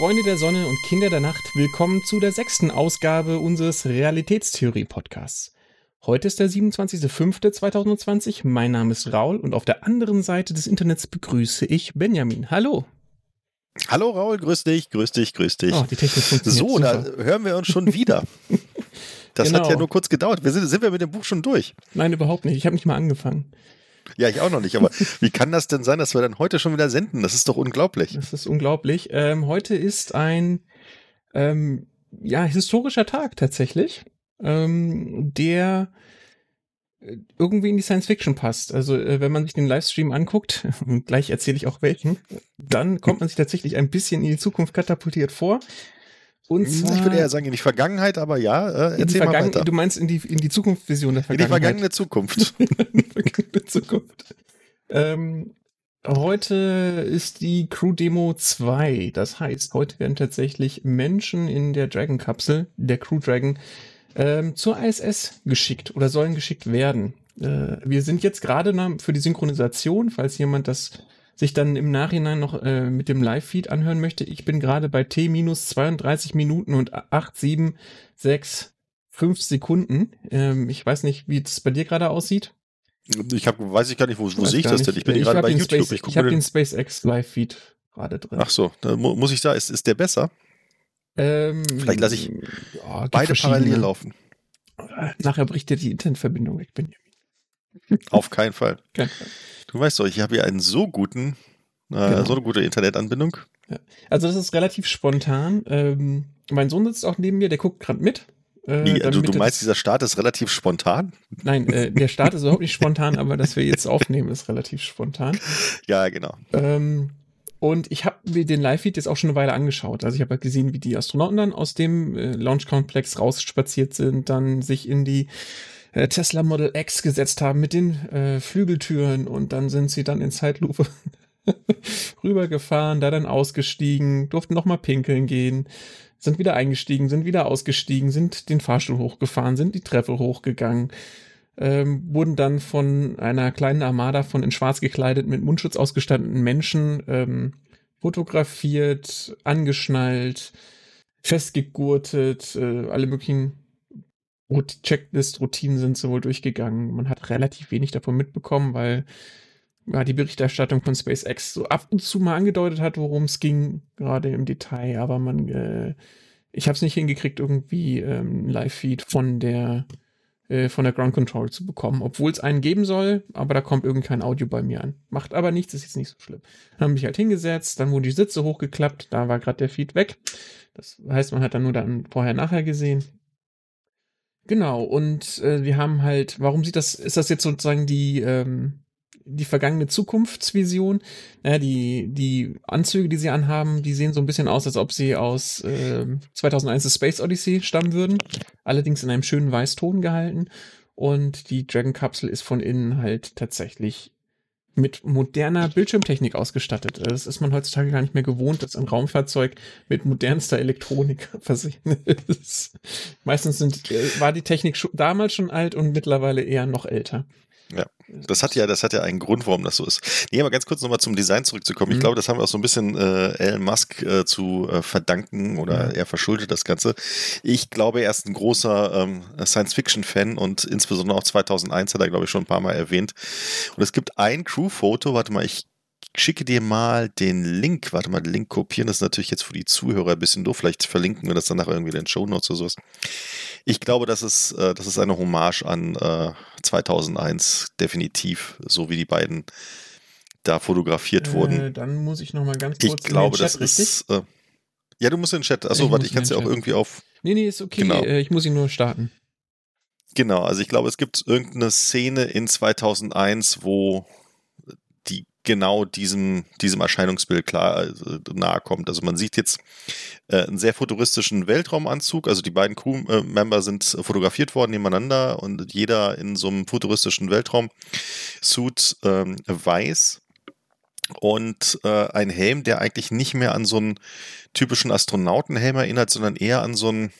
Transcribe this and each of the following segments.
Freunde der Sonne und Kinder der Nacht, willkommen zu der sechsten Ausgabe unseres Realitätstheorie-Podcasts. Heute ist der 27.05.2020, mein Name ist Raul und auf der anderen Seite des Internets begrüße ich Benjamin. Hallo. Hallo Raul, grüß dich, grüß dich, grüß dich. Oh, die Technik funktioniert so, super. da hören wir uns schon wieder. Das Genau. hat ja nur kurz gedauert. Wir sind, sind wir mit dem Buch schon durch? Nein, überhaupt nicht. Ich habe nicht mal angefangen. Ja, ich auch noch nicht. Aber wie kann das denn sein, dass wir dann heute schon wieder senden? Das ist doch unglaublich. Das ist unglaublich. Ähm, heute ist ein ähm, ja, historischer Tag tatsächlich, ähm, der äh, irgendwie in die Science Fiction passt. Also äh, wenn man sich den Livestream anguckt, und gleich erzähle ich auch welchen, dann kommt man sich tatsächlich ein bisschen in die Zukunft katapultiert vor. Und zwar Ich würde eher sagen in die Vergangenheit, aber ja, äh, in erzähl mal weiter. Du meinst in die, in die Zukunftsvision der In die Vergangenheit. vergangene Zukunft. die vergangene Zukunft. Ähm, heute ist die Crew Demo 2. Das heißt, heute werden tatsächlich Menschen in der Dragon-Kapsel, der Crew Dragon, ähm, zur ISS geschickt oder sollen geschickt werden. Äh, wir sind jetzt gerade für die Synchronisation, falls jemand das sich dann im Nachhinein noch äh, mit dem Live-Feed anhören möchte. Ich bin gerade bei T minus 32 Minuten und 8, 7, 6, 5 Sekunden. Ähm, ich weiß nicht, wie es bei dir gerade aussieht. Ich hab, weiß ich gar nicht, wo, wo sehe ich das nicht. denn? Ich bin ich gerade bei YouTube. Space, ich ich habe den. SpaceX Live-Feed gerade drin. Ach so, da mu muss ich da, ist, ist der besser? Ähm, Vielleicht lasse ich ja, Beide parallel laufen. Nachher bricht dir die Internetverbindung weg, Benjamin. Auf keinen Fall. Kein Fall. Du weißt doch, ich habe hier einen so guten, äh, Genau. so eine gute Internetanbindung. Also das ist relativ spontan. Ähm, mein Sohn sitzt auch neben mir, der guckt gerade mit. Äh, Wie, du, damit du er meinst, dieser Start ist relativ spontan? Nein, äh, der Start ist überhaupt nicht spontan, aber dass wir jetzt aufnehmen, ist relativ spontan. Ja, genau. Ähm, und ich habe mir den Live-Feed jetzt auch schon eine Weile angeschaut. Also ich habe halt gesehen, wie die Astronauten dann aus dem äh, Launch-Komplex rausspaziert sind, dann sich in die äh, Tesla Model X gesetzt haben mit den äh, Flügeltüren und dann sind sie dann in Zeitlupe rübergefahren, da dann ausgestiegen, durften nochmal pinkeln gehen, sind wieder eingestiegen, sind wieder ausgestiegen, sind den Fahrstuhl hochgefahren, sind die Treppe hochgegangen, ähm, wurden dann von einer kleinen Armada von in schwarz gekleidet mit Mundschutz ausgestatteten Menschen ähm, fotografiert, angeschnallt, festgegurtet, äh, alle möglichen Checklist-Routinen sind so wohl durchgegangen. Man hat relativ wenig davon mitbekommen, weil ja, die Berichterstattung von SpaceX so ab und zu mal angedeutet hat, worum es ging, gerade im Detail, aber man, äh, ich habe es nicht hingekriegt, irgendwie ähm, Live-Feed von der äh, von der Ground Control zu bekommen, obwohl es einen geben soll, aber da kommt irgend kein Audio bei mir an. Macht aber nichts, ist jetzt nicht so schlimm. Dann habe ich halt hingesetzt, dann wurden die Sitze hochgeklappt, da war gerade der Feed weg. Das heißt, man hat dann nur dann vorher nachher gesehen. Genau, und äh, wir haben halt, warum sieht das, ist das jetzt sozusagen die, ähm, die vergangene Zukunftsvision? Naja, die, die Anzüge, die sie anhaben, die sehen so ein bisschen aus, als ob sie aus ähm, 2001 The Space Odyssey stammen würden. Allerdings in einem schönen Weißton gehalten. Und die Dragon-Kapsel ist von innen halt tatsächlich mit moderner Bildschirmtechnik ausgestattet. Das ist man heutzutage gar nicht mehr gewohnt, dass ein Raumfahrzeug mit modernster Elektronik versehen ist. Meistens sind, äh, war die Technik damals schon alt und mittlerweile eher noch älter. Ja, Das hat ja, das hat ja einen Grund, warum das so ist. Nee, aber ganz kurz nochmal zum Design zurückzukommen. Ich Mhm. glaube, das haben wir auch so ein bisschen äh, Elon Musk äh, zu äh, verdanken oder Ja. er verschuldet das Ganze. Ich glaube, er ist ein großer ähm, Science-Fiction-Fan und insbesondere auch 2001 hat er, glaube ich, schon ein paar Mal erwähnt. Und es gibt ein Crew-Foto, warte mal, ich schicke dir mal den Link. Warte mal, den Link kopieren. Das ist natürlich jetzt für die Zuhörer ein bisschen doof. Vielleicht verlinken wir das dann nachher irgendwie in den Show Notes oder sowas. Ich glaube, das ist, äh, das ist eine Hommage an äh, 2001, definitiv, so wie die beiden da fotografiert wurden. Äh, dann muss ich noch mal ganz Ich kurz in glaube, Chat, das richtig? ist. Äh, ja, du musst in den Chat. Achso, Ich warte, ich kann es ja auch irgendwie auf. Nee, nee, ist okay. Genau. Äh, ich muss ihn nur starten. Genau, also ich glaube, es gibt irgendeine Szene in 2001, wo genau diesem, diesem Erscheinungsbild klar äh, nahe kommt. Also man sieht jetzt äh, einen sehr futuristischen Weltraumanzug. Also die beiden Crewmember sind fotografiert worden nebeneinander und jeder in so einem futuristischen Weltraumsuit ähm, weiß. und äh, ein Helm, der eigentlich nicht mehr an so einen typischen Astronautenhelm erinnert, sondern eher an so einen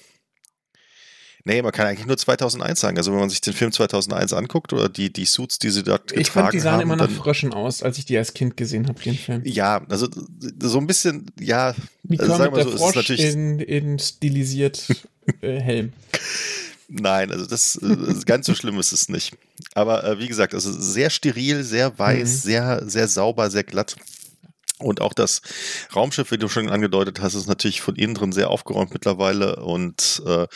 Nee, man kann eigentlich nur 2001 sagen. Also wenn man sich den Film 2001 anguckt oder die, die Suits, die sie dort getragen Ich fand, die sahen haben, immer nach Fröschen aus, als ich die als Kind gesehen habe, den Film. Ja, also so ein bisschen, ja, Wie also sagen wir der so, ist natürlich, in, in stilisiert äh, Helm. nein, also das, äh, ganz so schlimm ist es nicht. Aber äh, wie gesagt, also sehr steril, sehr weiß, Mhm. sehr, sehr sauber, sehr glatt. Und auch das Raumschiff, wie du schon angedeutet hast, ist natürlich von innen drin sehr aufgeräumt mittlerweile und äh,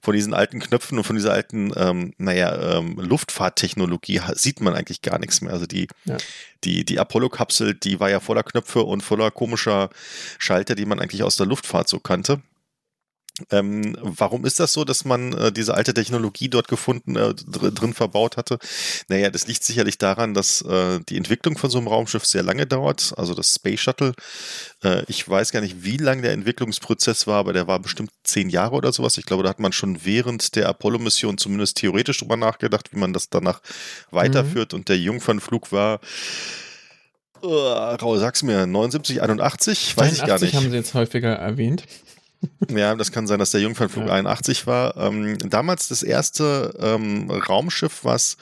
von diesen alten Knöpfen und von dieser alten, ähm, naja, ähm, Luftfahrttechnologie sieht man eigentlich gar nichts mehr. Also die, Ja. die, die Apollo-Kapsel, die war ja voller Knöpfe und voller komischer Schalter, die man eigentlich aus der Luftfahrt so kannte. Ähm, warum ist das so, dass man äh, diese alte Technologie dort gefunden, äh, dr drin verbaut hatte? Naja, das liegt sicherlich daran, dass äh, die Entwicklung von so einem Raumschiff sehr lange dauert. Also das Space Shuttle, äh, ich weiß gar nicht, wie lang der Entwicklungsprozess war, aber der war bestimmt zehn Jahre oder sowas. Ich glaube, da hat man schon während der Apollo-Mission zumindest theoretisch drüber nachgedacht, wie man das danach weiterführt. Und der Jungfernflug war, Raul, sag's mir, 79, 81? Weiß ich gar 81 nicht. haben sie jetzt häufiger erwähnt. Ja, das kann sein, dass der Jungfernflug Ja. 81 war. Ähm, damals das erste ähm, Raumschiff, was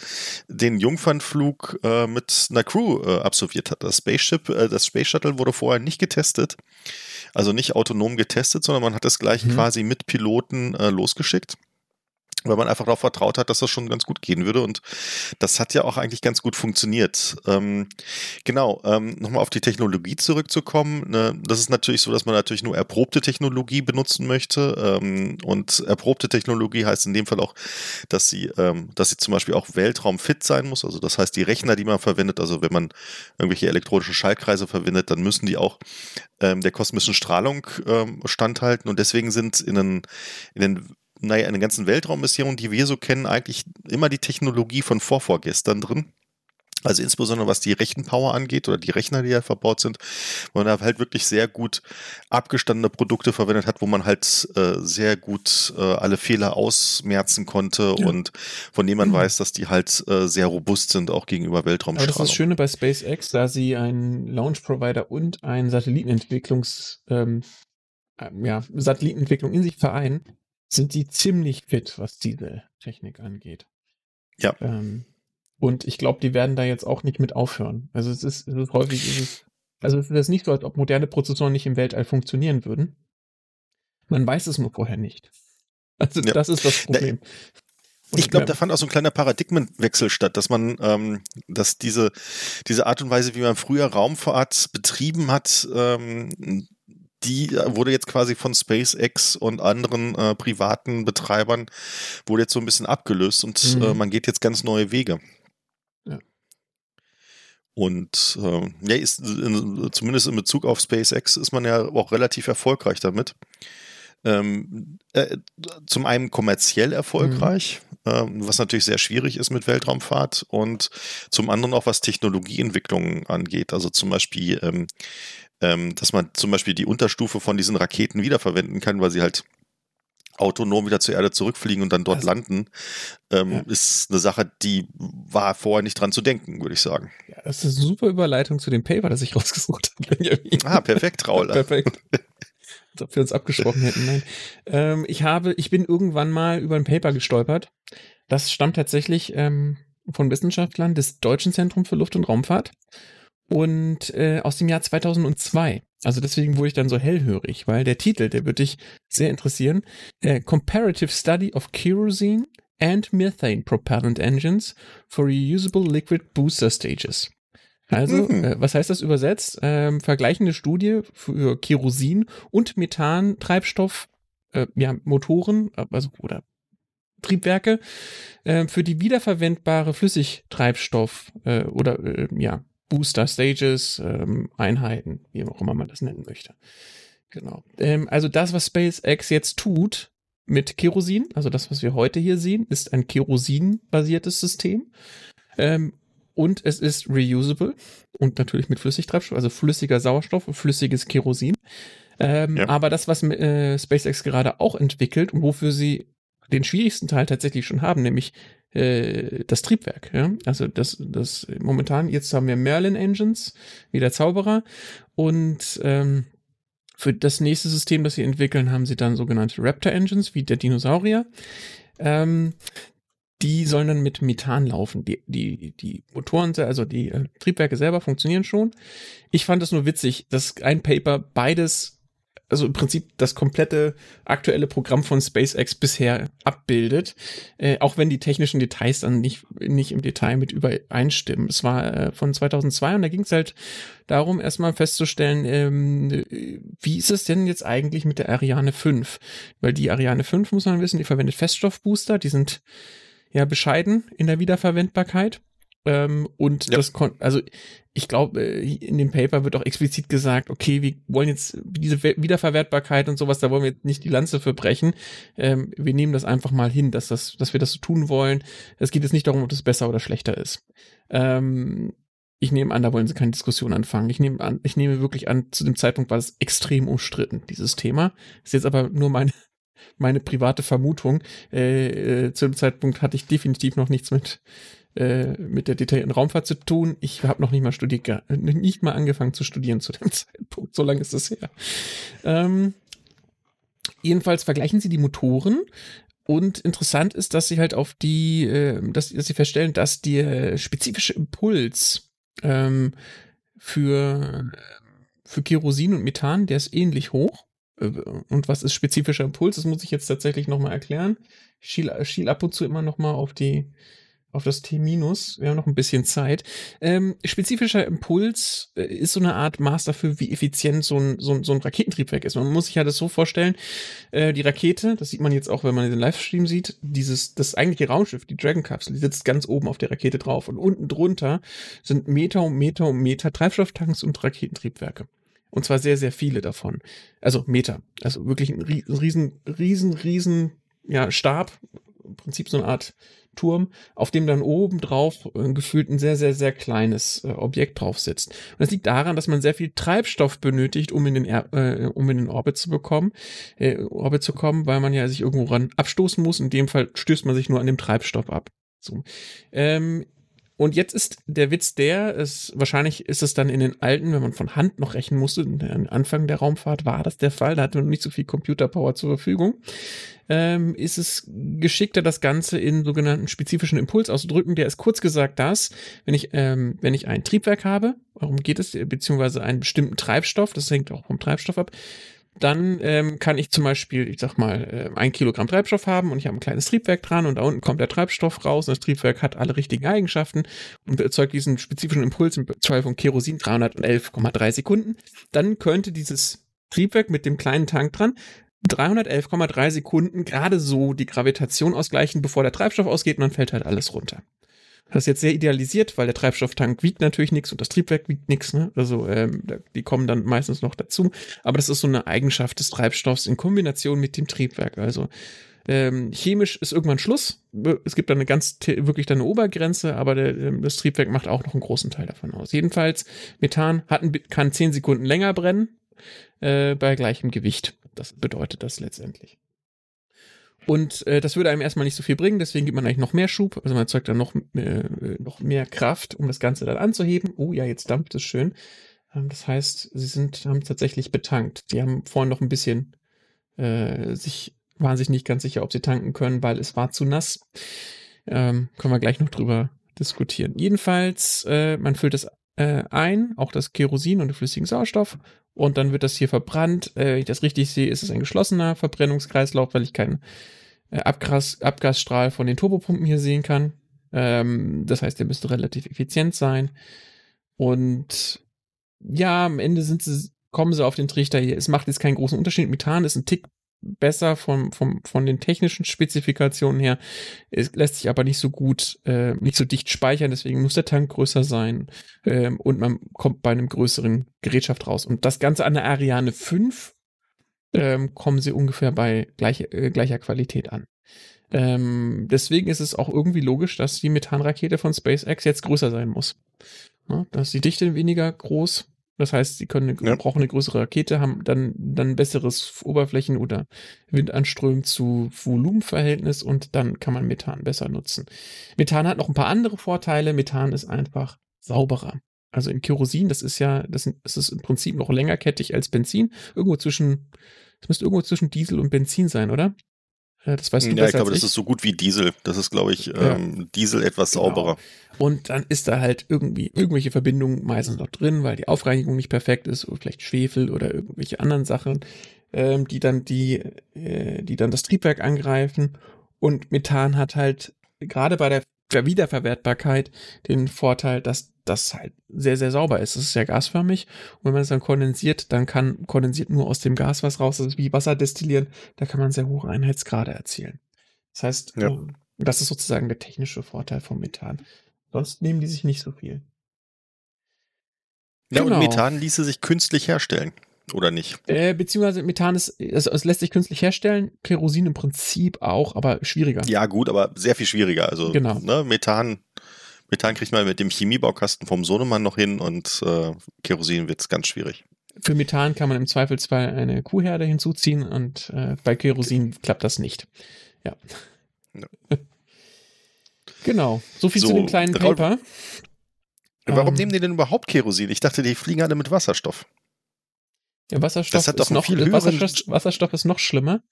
den Jungfernflug äh, mit einer Crew äh, absolviert hat. Das Spaceship, äh, das Space Shuttle wurde vorher nicht getestet. Also nicht autonom getestet, sondern man hat es gleich Mhm. quasi mit Piloten äh, losgeschickt. Weil man einfach darauf vertraut hat, dass das schon ganz gut gehen würde. Und das hat ja auch eigentlich ganz gut funktioniert. Ähm, genau, ähm, nochmal auf die Technologie zurückzukommen. Ne, das ist natürlich so, dass man natürlich nur erprobte Technologie benutzen möchte. Ähm, und erprobte Technologie heißt in dem Fall auch, dass sie, ähm, dass sie zum Beispiel auch weltraumfit sein muss. Also das heißt, die Rechner, die man verwendet, also wenn man irgendwelche elektronischen Schaltkreise verwendet, dann müssen die auch ähm, der kosmischen Strahlung ähm, standhalten. Und deswegen sind in den, in den naja, in den ganzen Weltraummissionen, die wir so kennen, eigentlich immer die Technologie von vorvorgestern drin. Also insbesondere was die Rechenpower angeht oder die Rechner, die ja verbaut sind, wo man da halt wirklich sehr gut abgestandene Produkte verwendet hat, wo man halt äh, sehr gut äh, alle Fehler ausmerzen konnte Ja. und von denen man Mhm. weiß, dass die halt äh, sehr robust sind, auch gegenüber Aber das ist Weltraumstrahlung. das Schöne bei SpaceX, da sie einen Launch-Provider und einen Satellitenentwicklungs, ähm, ähm, ja, Satellitenentwicklung in sich vereinen, sind die ziemlich fit, was diese Technik angeht. Ja. Ähm, und ich glaube, die werden da jetzt auch nicht mit aufhören. Also es ist, es ist häufig, ist es, also es ist nicht so, als ob moderne Prozessoren nicht im Weltall funktionieren würden. Man weiß es nur vorher nicht. Also Ja. das ist das Problem. Und, Ich glaube, da fand auch so ein kleiner Paradigmenwechsel statt, dass man, ähm, dass diese, diese Art und Weise, wie man früher Raumfahrt betrieben hat, ähm, die wurde jetzt quasi von SpaceX und anderen äh, privaten Betreibern, wurde jetzt so ein bisschen abgelöst und Mhm. äh, man geht jetzt ganz neue Wege. Ja. Und äh, ja, ist, in, zumindest in Bezug auf SpaceX ist man ja auch relativ erfolgreich damit. Ähm, äh, zum einen kommerziell erfolgreich, ähm, was natürlich sehr schwierig ist mit Weltraumfahrt und zum anderen auch was Technologieentwicklungen angeht. Also zum Beispiel, ähm, ähm, dass man zum Beispiel die Unterstufe von diesen Raketen wiederverwenden kann, weil sie halt autonom wieder zur Erde zurückfliegen und dann dort Also- landen, ähm, Ja. ist eine Sache, die war vorher nicht dran zu denken, würde ich sagen. ja, das ist eine super Überleitung zu dem Paper, das ich rausgesucht habe. Benjamin. Ah, perfekt, Raul. Perfekt. Als ob wir uns abgesprochen hätten. Nein. Ähm, ich habe, ich bin irgendwann mal über ein Paper gestolpert. Das stammt tatsächlich ähm, von Wissenschaftlern des Deutschen Zentrums für Luft- und Raumfahrt und äh, aus dem Jahr 2002. Also deswegen wurde ich dann so hellhörig, weil der Titel, der würde dich sehr interessieren. Äh, Comparative Study of Kerosene and Methane Propellant Engines for Reusable Liquid Booster Stages. Also, Mhm. äh, was heißt das übersetzt? Ähm, vergleichende Studie für Kerosin und Methan-Treibstoff, äh, ja, Motoren, also, oder Triebwerke, äh, für die wiederverwendbare Flüssigtreibstoff, äh, oder, äh, ja, Booster Stages, ähm, Einheiten, wie auch immer man das nennen möchte. Genau. Ähm, also das, was SpaceX jetzt tut mit Kerosin, also das, was wir heute hier sehen, ist ein Kerosin-basiertes System. Ähm, und es ist reusable und natürlich mit Flüssigtreibstoff, also flüssiger Sauerstoff und flüssiges Kerosin. Ähm, Ja. Aber das, was äh, SpaceX gerade auch entwickelt und wofür sie den schwierigsten Teil tatsächlich schon haben, nämlich äh, das Triebwerk. Ja? Also das, das momentan, jetzt haben wir Merlin Engines, wie der Zauberer. Und ähm, für das nächste System, das sie entwickeln, haben sie dann sogenannte Raptor Engines, wie der Dinosaurier. Ähm, die sollen dann mit Methan laufen. Die, die, die Motoren, also die äh, Triebwerke selber funktionieren schon. Ich fand es nur witzig, dass ein Paper beides also im Prinzip das komplette aktuelle Programm von SpaceX bisher abbildet, äh, auch wenn die technischen Details dann nicht, nicht im Detail mit übereinstimmen. Es war äh, von 2002 und da ging es halt darum, erstmal festzustellen, ähm, wie ist es denn jetzt eigentlich mit der Ariane 5? Weil die Ariane 5, muss man wissen, die verwendet Feststoffbooster, die sind ja bescheiden in der Wiederverwendbarkeit. Ähm, und ja. das kon also ich glaube, äh, in dem Paper wird auch explizit gesagt, okay, wir wollen jetzt diese Wiederverwertbarkeit und sowas, da wollen wir jetzt nicht die Lanze für brechen. Ähm, wir nehmen das einfach mal hin, dass, das, dass wir das so tun wollen. Es geht jetzt nicht darum, ob das besser oder schlechter ist. Ähm, ich nehme an, da wollen sie keine Diskussion anfangen. Ich nehme an, ich nehme wirklich an, zu dem Zeitpunkt war es extrem umstritten, dieses Thema. Ist jetzt aber nur meine, meine private Vermutung. Äh, äh, zu dem Zeitpunkt hatte ich definitiv noch nichts mit äh, mit der detaillierten Raumfahrt zu tun. Ich habe noch nicht mal studiert, nicht mal angefangen zu studieren zu dem Zeitpunkt. So lange ist es her. Ähm, jedenfalls vergleichen sie die Motoren und interessant ist, dass sie halt auf die, äh, dass, dass sie feststellen, dass der spezifische Impuls ähm, für, für Kerosin und Methan, der ist ähnlich hoch. Äh, und was ist spezifischer Impuls? Das muss ich jetzt tatsächlich nochmal erklären. Ich schiel, schiel ab und zu immer nochmal auf die, auf das T-. Wir haben noch ein bisschen Zeit. Ähm, spezifischer Impuls äh, ist so eine Art Maß dafür, wie effizient so ein, so, so ein Raketentriebwerk ist. Man muss sich ja das so vorstellen, äh, die Rakete, das sieht man jetzt auch, wenn man den Livestream sieht, dieses, das eigentliche Raumschiff, die Dragon-Kapsel, die sitzt ganz oben auf der Rakete drauf und unten drunter sind Meter und Meter und Meter Treibstofftanks und Raketentriebwerke. Und zwar sehr, sehr viele davon. Also Meter. Also wirklich ein riesen, riesen, riesen, ja, Stab. Im Prinzip so eine Art Turm, auf dem dann oben drauf äh, gefühlt ein sehr, sehr, sehr kleines äh, Objekt drauf sitzt. Und das liegt daran, dass man sehr viel Treibstoff benötigt, um in den, er äh, um in den Orbit zu bekommen, äh, Orbit zu kommen, weil man ja sich irgendwo ran abstoßen muss. In dem Fall stößt man sich nur an dem Treibstoff ab. So. Ähm, und jetzt ist der Witz der, ist, wahrscheinlich ist es dann in den alten, wenn man von Hand noch rechnen musste, am Anfang der Raumfahrt war das der Fall, da hatte man nicht so viel Computerpower zur Verfügung, ähm, ist es geschickter, das Ganze in sogenannten spezifischen Impuls auszudrücken. Der ist kurz gesagt das, wenn ich, ähm, wenn ich ein Triebwerk habe, warum geht es, beziehungsweise einen bestimmten Treibstoff, das hängt auch vom Treibstoff ab, dann ähm, kann ich zum Beispiel, ich sag mal, äh, ein Kilogramm Treibstoff haben und ich habe ein kleines Triebwerk dran und da unten kommt der Treibstoff raus und das Triebwerk hat alle richtigen Eigenschaften und erzeugt diesen spezifischen Impuls im Fall von Kerosin 311,3 Sekunden. Dann könnte dieses Triebwerk mit dem kleinen Tank dran 311,3 Sekunden gerade so die Gravitation ausgleichen, bevor der Treibstoff ausgeht und dann fällt halt alles runter. Das ist jetzt sehr idealisiert, weil der Treibstofftank wiegt natürlich nichts und das Triebwerk wiegt nichts. Ne? Also ähm, die kommen dann meistens noch dazu. Aber das ist so eine Eigenschaft des Treibstoffs in Kombination mit dem Triebwerk. Also ähm, chemisch ist irgendwann Schluss. Es gibt dann eine ganz wirklich dann eine Obergrenze, aber der, ähm, das Triebwerk macht auch noch einen großen Teil davon aus. Jedenfalls Methan hat kann 10 Sekunden länger brennen äh, bei gleichem Gewicht. Das bedeutet das letztendlich. Und äh, das würde einem erstmal nicht so viel bringen, deswegen gibt man eigentlich noch mehr Schub, also man erzeugt dann noch, äh, noch mehr Kraft, um das Ganze dann anzuheben. Oh ja, jetzt dampft es schön. Ähm, das heißt, sie sind, haben tatsächlich betankt. Die haben vorhin noch ein bisschen äh, sich, waren sich nicht ganz sicher, ob sie tanken können, weil es war zu nass. Ähm, können wir gleich noch drüber diskutieren. Jedenfalls, äh, man füllt es äh, ein, auch das Kerosin und den flüssigen Sauerstoff. Und dann wird das hier verbrannt. Äh, wenn ich das richtig sehe, ist es ein geschlossener Verbrennungskreislauf, weil ich keinen äh, Abgas, Abgasstrahl von den Turbopumpen hier sehen kann. Ähm, das heißt, der müsste relativ effizient sein. Und ja, am Ende sind sie, kommen sie auf den Trichter hier. Es macht jetzt keinen großen Unterschied. Methan ist ein Tick besser vom, vom, von den technischen Spezifikationen her. Es lässt sich aber nicht so gut, äh, nicht so dicht speichern, deswegen muss der Tank größer sein ähm, und man kommt bei einem größeren Gerätschaft raus. Und das Ganze an der Ariane 5 ähm, kommen sie ungefähr bei gleich, äh, gleicher Qualität an. Ähm, deswegen ist es auch irgendwie logisch, dass die Methanrakete von SpaceX jetzt größer sein muss. Ja, da ist die Dichte weniger groß Das heißt, sie können eine, Ja. brauchen eine größere Rakete, haben dann, dann ein besseres Oberflächen- oder Windanström zu Volumenverhältnis und dann kann man Methan besser nutzen. Methan hat noch ein paar andere Vorteile. Methan ist einfach sauberer. Also in Kerosin, das ist ja, das, das ist im Prinzip noch längerkettig als Benzin. Irgendwo zwischen, es müsste irgendwo zwischen Diesel und Benzin sein, oder? Äh, Das weißt du ja, besser ich glaube, das ist so gut wie Diesel. Das ist, glaube ich, Ja. ähm, Diesel etwas Genau. sauberer. Und dann ist da halt irgendwie irgendwelche Verbindungen meistens noch drin, weil die Aufreinigung nicht perfekt ist oder vielleicht Schwefel oder irgendwelche anderen Sachen, ähm, die dann die, äh, die dann das Triebwerk angreifen. Und Methan hat halt gerade bei der Wiederverwertbarkeit den Vorteil, dass das halt sehr, sehr sauber ist. Es ist ja gasförmig und wenn man es dann kondensiert, dann kann kondensiert nur aus dem Gas was raus. Das ist wie Wasser destillieren, da kann man sehr hohe Einheitsgrade erzielen. Das heißt, Ja. ähm, das ist sozusagen der technische Vorteil vom Methan. Sonst nehmen die sich nicht so viel. Ja, Genau. und Methan ließe sich künstlich herstellen. Oder nicht? Äh, beziehungsweise Methan ist, also es lässt sich künstlich herstellen, Kerosin im Prinzip auch, aber schwieriger. Ja, gut, aber sehr viel schwieriger. Also, Genau. ne, Methan, Methan kriegt man mit dem Chemiebaukasten vom Sohnemann noch hin und äh, Kerosin wird's ganz schwierig. Für Methan kann man im Zweifelsfall eine Kuhherde hinzuziehen und äh, bei Kerosin klappt das nicht. Ja. Ja. genau. So viel zu So, dem kleinen Paper. Warum Ähm, nehmen die denn überhaupt Kerosin? Ich dachte, die fliegen alle mit Wasserstoff. Ja, Wasserstoff ist noch, Wasserstoff, Wasserstoff ist noch schlimmer,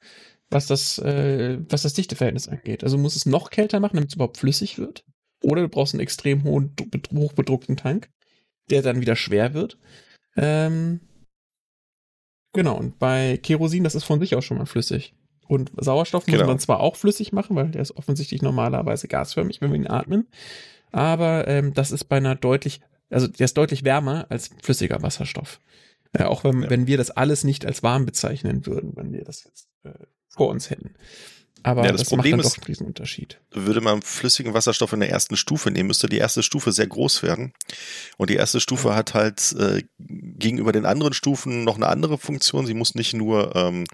was das, äh, was das Dichteverhältnis angeht. Also muss es noch kälter machen, damit es überhaupt flüssig wird. Oder du brauchst einen extrem hohen, dru- hochbedruckten Tank, der dann wieder schwer wird. Ähm, genau, und bei Kerosin, das ist von sich auch schon mal flüssig. Und Sauerstoff muss Genau. man zwar auch flüssig machen, weil der ist offensichtlich normalerweise gasförmig, wenn wir ihn atmen. Aber ähm, das ist bei einer deutlich, also der ist deutlich wärmer als flüssiger Wasserstoff. Äh, auch wenn, Ja. wenn wir das alles nicht als warm bezeichnen würden, wenn wir das jetzt äh, vor uns hätten. Aber Ja, das das, Problem macht dann ist- doch einen Riesenunterschied. Würde man flüssigen Wasserstoff in der ersten Stufe nehmen, müsste die erste Stufe sehr groß werden. Und die erste Stufe hat halt äh, gegenüber den anderen Stufen noch eine andere Funktion. Sie muss nicht nur ähm,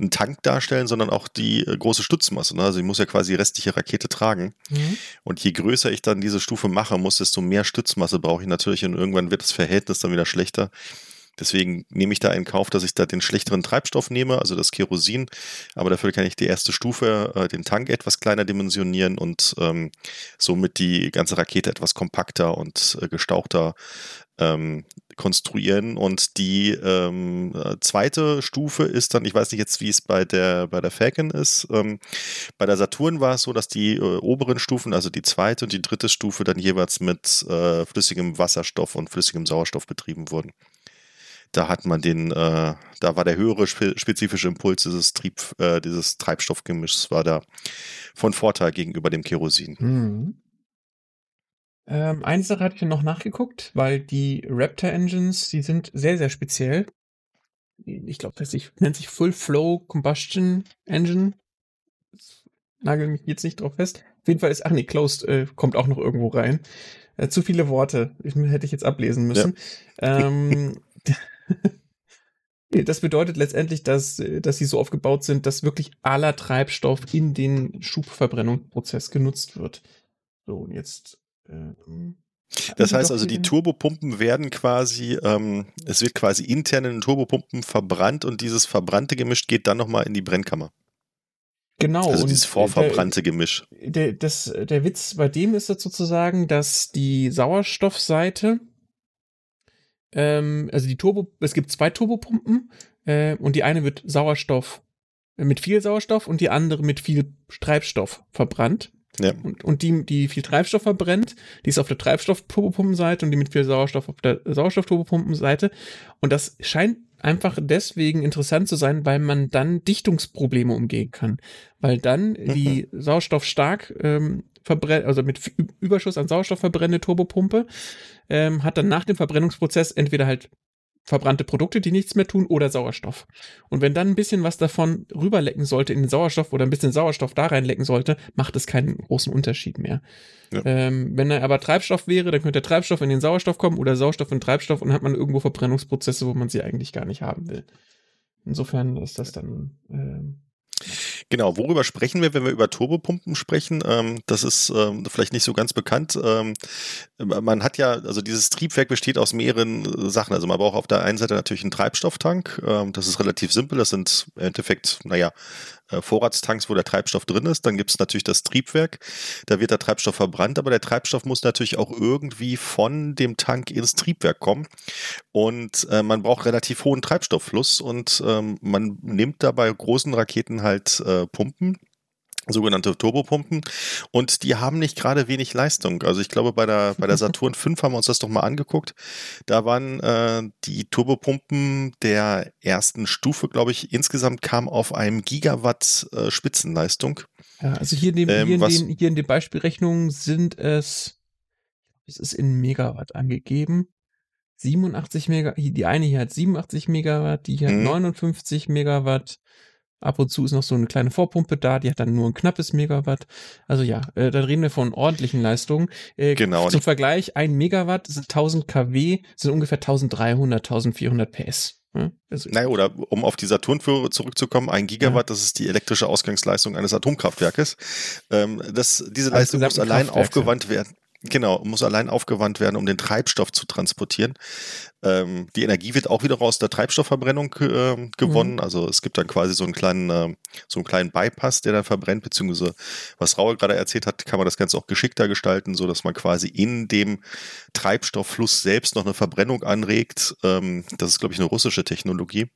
einen Tank darstellen, sondern auch die äh, große Stützmasse. Ne? Also sie muss ja quasi die restliche Rakete tragen. Und je größer ich dann diese Stufe machen muss, desto mehr Stützmasse brauche ich natürlich und irgendwann wird das Verhältnis dann wieder schlechter. Deswegen nehme ich da in Kauf, dass ich da den schlechteren Treibstoff nehme, also das Kerosin. Aber dafür kann ich die erste Stufe, äh, den Tank etwas kleiner dimensionieren und ähm, somit die ganze Rakete etwas kompakter und äh, gestauchter ähm, konstruieren. Und die ähm, äh, zweite Stufe ist dann, ich weiß nicht jetzt, wie es bei der, bei der Falcon ist. Ähm, bei der Saturn war es so, dass die äh, oberen Stufen, also die zweite und die dritte Stufe, dann jeweils mit äh, flüssigem Wasserstoff und flüssigem Sauerstoff betrieben wurden. Da hat man den, äh, da war der höhere spe spezifische Impuls dieses Trieb, äh, dieses Treibstoffgemischs war da von Vorteil gegenüber dem Kerosin. Mhm. Ähm, eine Sache hatte ich noch nachgeguckt, weil die Raptor Engines, die sind sehr, sehr speziell. Ich glaube, das nennt sich Full Flow Combustion Engine. Das Nagel mich jetzt nicht drauf fest. Auf jeden Fall ist, ach nee, Closed äh, kommt auch noch irgendwo rein. Äh, zu viele Worte. Ich, hätte ich jetzt ablesen müssen. Ähm, das bedeutet letztendlich, dass, äh, dass sie so aufgebaut sind, dass wirklich aller Treibstoff in den Schubverbrennungsprozess genutzt wird. So, und jetzt. ähm, Das heißt also, die Turbopumpen werden quasi, ähm, es wird quasi intern in den Turbopumpen verbrannt und dieses verbrannte Gemisch geht dann nochmal in die Brennkammer. Genau. Also dieses vorverbrannte Gemisch. Der, der, das, der Witz bei dem ist jetzt sozusagen, dass die Sauerstoffseite, ähm, also die Turbo, es gibt zwei Turbopumpen äh, und die eine wird Sauerstoff äh, mit viel Sauerstoff und die andere mit viel Treibstoff verbrannt. Ja. Und, und die, die viel Treibstoff verbrennt, die ist auf der Treibstoff-Turbopumpenseite und die mit viel Sauerstoff auf der Sauerstoff-Turbopumpenseite. Und das scheint einfach deswegen interessant zu sein, weil man dann Dichtungsprobleme umgehen kann. Weil dann die Sauerstoff stark ähm, verbrennt, also mit Überschuss an Sauerstoff verbrennende Turbopumpe, ähm, hat dann nach dem Verbrennungsprozess entweder halt verbrannte Produkte, die nichts mehr tun, oder Sauerstoff. Und wenn dann ein bisschen was davon rüberlecken sollte in den Sauerstoff oder ein bisschen Sauerstoff da reinlecken sollte, macht es keinen großen Unterschied mehr. Ja. Ähm, wenn er aber Treibstoff wäre, dann könnte der Treibstoff in den Sauerstoff kommen oder Sauerstoff in Treibstoff und hat man irgendwo Verbrennungsprozesse, wo man sie eigentlich gar nicht haben will. Insofern ist das dann ähm, Genau, worüber sprechen wir, wenn wir über Turbopumpen sprechen? Ähm, das ist ähm, vielleicht nicht so ganz bekannt. Ähm, man hat ja, also dieses Triebwerk besteht aus mehreren äh, Sachen. Also man braucht auf der einen Seite natürlich einen Treibstofftank. Ähm, das ist relativ simpel. Das sind im Endeffekt, naja, Vorratstanks, wo der Treibstoff drin ist. Dann gibt es natürlich das Triebwerk. Da wird der Treibstoff verbrannt, aber der Treibstoff muss natürlich auch irgendwie von dem Tank ins Triebwerk kommen. Und äh, man braucht relativ hohen Treibstofffluss und ähm, man nimmt da bei großen Raketen halt äh, Pumpen sogenannte Turbopumpen und die haben nicht gerade wenig Leistung. Also ich glaube bei der bei der Saturn 5 haben wir uns das doch mal angeguckt. Da waren äh, die Turbopumpen der ersten Stufe, glaube ich, insgesamt kam auf einem Gigawatt äh, Spitzenleistung. Ja, also hier in dem ähm, hier, in den, hier in den Beispielrechnungen sind es es ist in Megawatt angegeben. 87 Megawatt, die eine hier hat 87 Megawatt, die hier mhm. hat 59 Megawatt, Ab und zu ist noch so eine kleine Vorpumpe da, die hat dann nur ein knappes Megawatt. Also ja, äh, da reden wir von ordentlichen Leistungen. Äh, genau. Zum Vergleich, ein Megawatt sind 1000 kW, sind ungefähr 1300, 1400 PS. Ja, also naja, oder um auf die Saturn zurückzukommen, ein Gigawatt, ja. das ist die elektrische Ausgangsleistung eines Atomkraftwerkes. Ähm, das, diese Leistung muss allein aufgewandt werden. Genau, muss allein aufgewandt werden, um den Treibstoff zu transportieren. Ähm, die Energie wird auch wieder aus der Treibstoffverbrennung äh, gewonnen. Mhm. Also es gibt dann quasi so einen kleinen, äh, so einen kleinen Bypass, der dann verbrennt, beziehungsweise was Raul gerade erzählt hat, kann man das Ganze auch geschickter gestalten, so dass man quasi in dem Treibstofffluss selbst noch eine Verbrennung anregt. Ähm, das ist, glaube ich, eine russische Technologie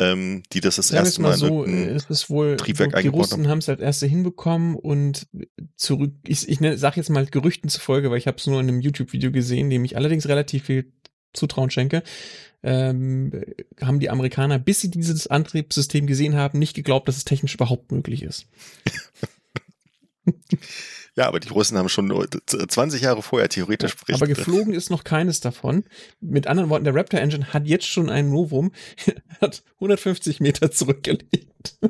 ähm, die das das Sagen erste Mal, so, es ist wohl, Triebwerk die Russen haben es als erste hinbekommen und zurück, ich, ich ne, sage jetzt mal Gerüchten zufolge, weil ich habe es nur in einem YouTube-Video gesehen, dem ich allerdings relativ viel Zutrauen schenke, ähm, haben die Amerikaner, bis sie dieses Antriebssystem gesehen haben, nicht geglaubt, dass es technisch überhaupt möglich ist. Ja, aber die Russen haben schon 20 Jahre vorher theoretisch ja, Aber geflogen ist noch keines davon. Mit anderen Worten, der Raptor Engine hat jetzt schon ein Novum, hat 150 Meter zurückgelegt.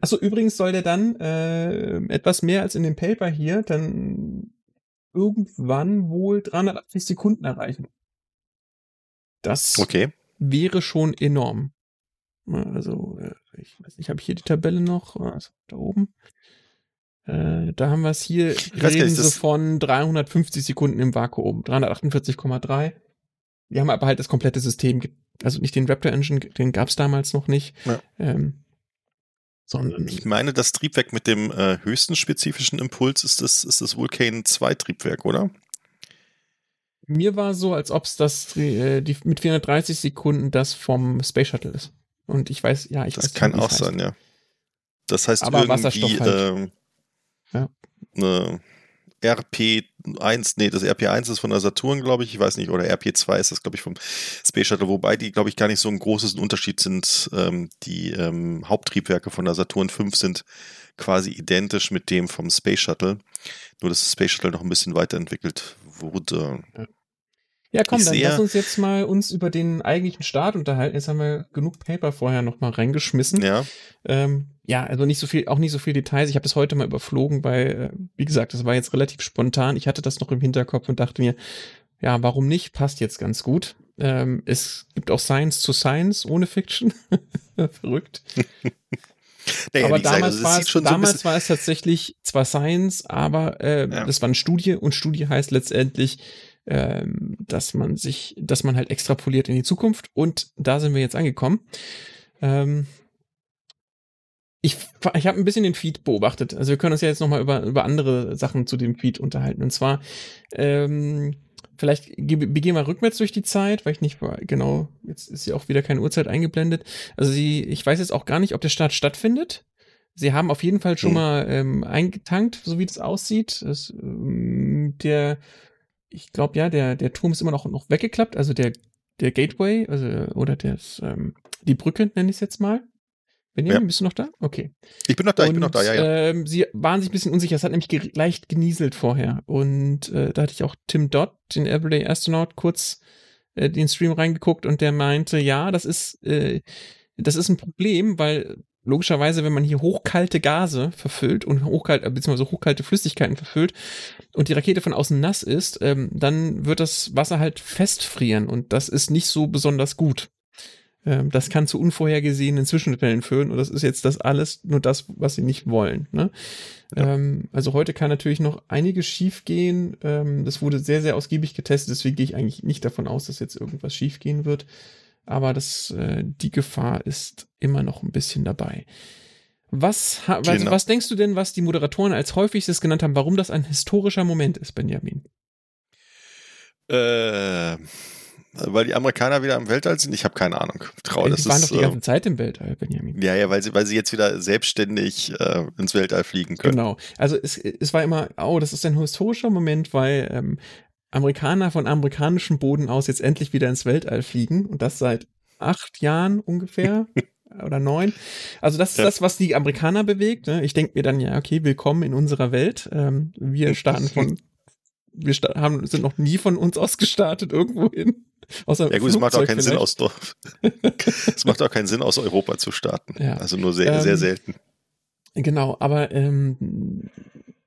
Achso, übrigens soll der dann äh, etwas mehr als in dem Paper hier dann irgendwann wohl 380 Sekunden erreichen. Das okay. wäre schon enorm. Also, äh, ich weiß nicht, habe ich hier die Tabelle noch? Also, da oben. Äh, da haben wir es hier, ich reden sie von 350 Sekunden im Vakuum, 348,3. Wir haben aber halt das komplette System, also nicht den Raptor Engine, den gab es damals noch nicht. Ja. Ähm, sondern ich meine, das Triebwerk mit dem äh, höchsten spezifischen Impuls ist das, ist das Vulcan 2 Triebwerk, oder? Mir war so, als ob es das äh, die, mit 430 Sekunden das vom Space Shuttle ist. Und ich weiß, ja, ich das weiß. Das kann auch sein, ja. Das heißt Aber irgendwie, halt. ähm, ja. Eine RP1, nee, das RP1 ist von der Saturn, glaube ich, ich weiß nicht, oder RP2 ist das, glaube ich, vom Space Shuttle, wobei die, glaube ich, gar nicht so ein großes Unterschied sind. Ähm, die ähm, Haupttriebwerke von der Saturn 5 sind quasi identisch mit dem vom Space Shuttle, nur dass das Space Shuttle noch ein bisschen weiterentwickelt wurde. Ja. Ja, komm, ich dann lass uns jetzt mal uns über den eigentlichen Start unterhalten. Jetzt haben wir genug Paper vorher noch mal reingeschmissen. Ja. Ähm, ja, also nicht so viel, auch nicht so viel Details. Ich habe das heute mal überflogen, weil, äh, wie gesagt, das war jetzt relativ spontan. Ich hatte das noch im Hinterkopf und dachte mir, ja, warum nicht? Passt jetzt ganz gut. Ähm, es gibt auch Science zu Science ohne Fiction. Verrückt. Naja, aber damals, gesagt, also war, es, damals so war es tatsächlich zwar Science, aber äh, ja. das war eine Studie und Studie heißt letztendlich, ähm, dass man sich, dass man halt extrapoliert in die Zukunft und da sind wir jetzt angekommen. Ähm, ich, ich habe ein bisschen den Feed beobachtet. Also wir können uns ja jetzt nochmal über, über andere Sachen zu dem Feed unterhalten. Und zwar, ähm, vielleicht begehen wir rückwärts durch die Zeit, weil ich nicht genau, jetzt ist ja auch wieder keine Uhrzeit eingeblendet. Also sie, ich weiß jetzt auch gar nicht, ob der Start stattfindet. Sie haben auf jeden Fall schon hm. mal ähm, eingetankt, so wie das aussieht. Das, ähm, der ich glaube ja, der, der Turm ist immer noch, noch weggeklappt, also der, der Gateway, also, oder das, ähm, die Brücke nenne ich es jetzt mal. Benjamin, ja. bist du noch da? Okay. Ich bin noch da, und, ich bin noch da, ja, ja. Ähm, sie waren sich ein bisschen unsicher, es hat nämlich ge leicht genieselt vorher. Und äh, da hatte ich auch Tim Dodd, den Everyday Astronaut, kurz äh, den Stream reingeguckt und der meinte, ja, das ist, äh, das ist ein Problem, weil logischerweise, wenn man hier hochkalte Gase verfüllt und hochkalte, beziehungsweise hochkalte Flüssigkeiten verfüllt und die Rakete von außen nass ist, ähm, dann wird das Wasser halt festfrieren und das ist nicht so besonders gut. Ähm, das kann zu unvorhergesehenen Zwischenfällen führen und das ist jetzt das alles nur das, was sie nicht wollen. Ne? Ja. Ähm, also heute kann natürlich noch einiges schiefgehen. Ähm, das wurde sehr, sehr ausgiebig getestet, deswegen gehe ich eigentlich nicht davon aus, dass jetzt irgendwas schiefgehen wird. Aber das, äh, die Gefahr ist immer noch ein bisschen dabei. Was, was, genau. was denkst du denn, was die Moderatoren als häufigstes genannt haben, warum das ein historischer Moment ist, Benjamin? Äh, weil die Amerikaner wieder im Weltall sind? Ich habe keine Ahnung. Trau, die waren ist, doch die ganze äh, Zeit im Weltall, Benjamin. Ja, ja, weil sie, weil sie jetzt wieder selbstständig äh, ins Weltall fliegen können. Genau. Also es, es war immer, oh, das ist ein historischer Moment, weil ähm, Amerikaner von amerikanischem Boden aus jetzt endlich wieder ins Weltall fliegen und das seit acht Jahren ungefähr. oder neun. Also das ist ja. das, was die Amerikaner bewegt. Ne? Ich denke mir dann, ja, okay, willkommen in unserer Welt. Ähm, wir starten von, wir haben, sind noch nie von uns aus gestartet irgendwo hin. Außer ja gut, es macht auch keinen Sinn aus es macht auch keinen Sinn aus Europa zu starten. Ja. Also nur sehr, ähm, sehr selten. Genau, aber ähm,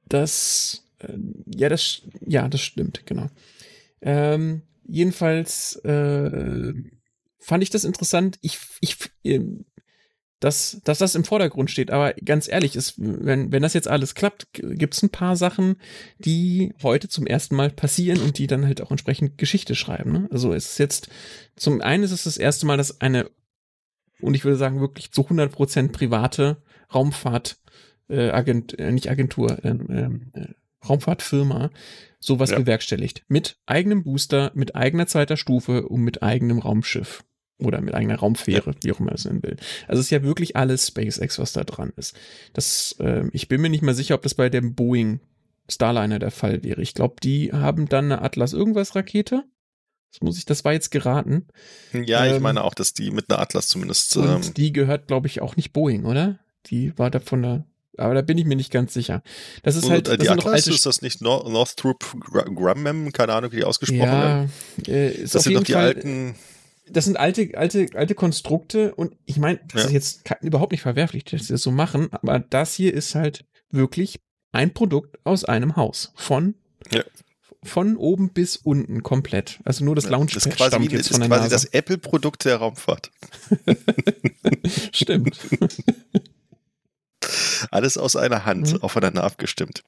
das äh, ja, das ja, das stimmt, genau. Ähm, jedenfalls äh, fand ich das interessant. Ich, ich, ähm, dass, dass das im Vordergrund steht. Aber ganz ehrlich, ist, wenn, wenn das jetzt alles klappt, gibt es ein paar Sachen, die heute zum ersten Mal passieren und die dann halt auch entsprechend Geschichte schreiben. Ne? Also es ist jetzt, zum einen ist es das erste Mal, dass eine, und ich würde sagen wirklich zu 100% private Raumfahrt, äh, Agent, äh, nicht Agentur, äh, äh, Raumfahrtfirma sowas ja. bewerkstelligt. Mit eigenem Booster, mit eigener zweiter Stufe und mit eigenem Raumschiff. Oder mit eigener Raumfähre, ja. wie auch immer es nennen will. Also es ist ja wirklich alles SpaceX, was da dran ist. Das, äh, ich bin mir nicht mal sicher, ob das bei dem Boeing Starliner der Fall wäre. Ich glaube, die haben dann eine Atlas irgendwas Rakete. Das muss ich, das war jetzt geraten. Ja, ähm, ich meine auch, dass die mit einer Atlas zumindest. Und ähm, die gehört, glaube ich, auch nicht Boeing, oder? Die war da von der aber da bin ich mir nicht ganz sicher. Das ist halt. Das die Atlas, ist das nicht North, Northrop Grumman? Keine Ahnung, wie die ausgesprochen ja, werden. Äh, ist das sind doch die Fall, alten das sind alte, alte, alte Konstrukte und ich meine, das ja. ist jetzt überhaupt nicht verwerflich, dass sie das so machen, aber das hier ist halt wirklich ein Produkt aus einem Haus. Von, ja. von oben bis unten komplett. Also nur das Launchpad das stammt jetzt von der quasi das Apple-Produkt der Raumfahrt. Stimmt. Alles aus einer Hand, mhm. aufeinander abgestimmt.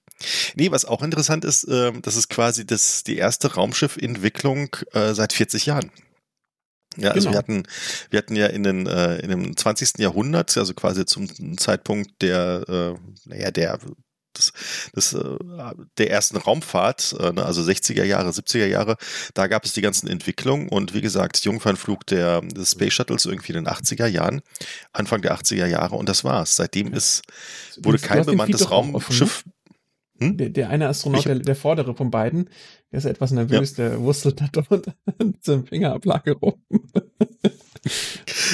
Nee, was auch interessant ist, äh, das ist quasi das, die erste Raumschiffentwicklung äh, seit 40 Jahren. Ja, also genau. wir hatten, wir hatten ja in, den, äh, in dem 20. Jahrhundert, also quasi zum Zeitpunkt der, äh, naja, der des, des, äh, der ersten Raumfahrt, äh, ne, also 60er Jahre, 70er Jahre, da gab es die ganzen Entwicklungen und wie gesagt, Jungfernflug der, des Space Shuttles irgendwie in den 80er Jahren, Anfang der 80er Jahre und das war's. Seitdem ist, wurde kein bemanntes Raumschiff. Ne? Hm? Der, der, eine Astronaut, der, der, vordere von beiden, der ist etwas nervös, ja. der wurstelt da mit seinem Fingerablage rum.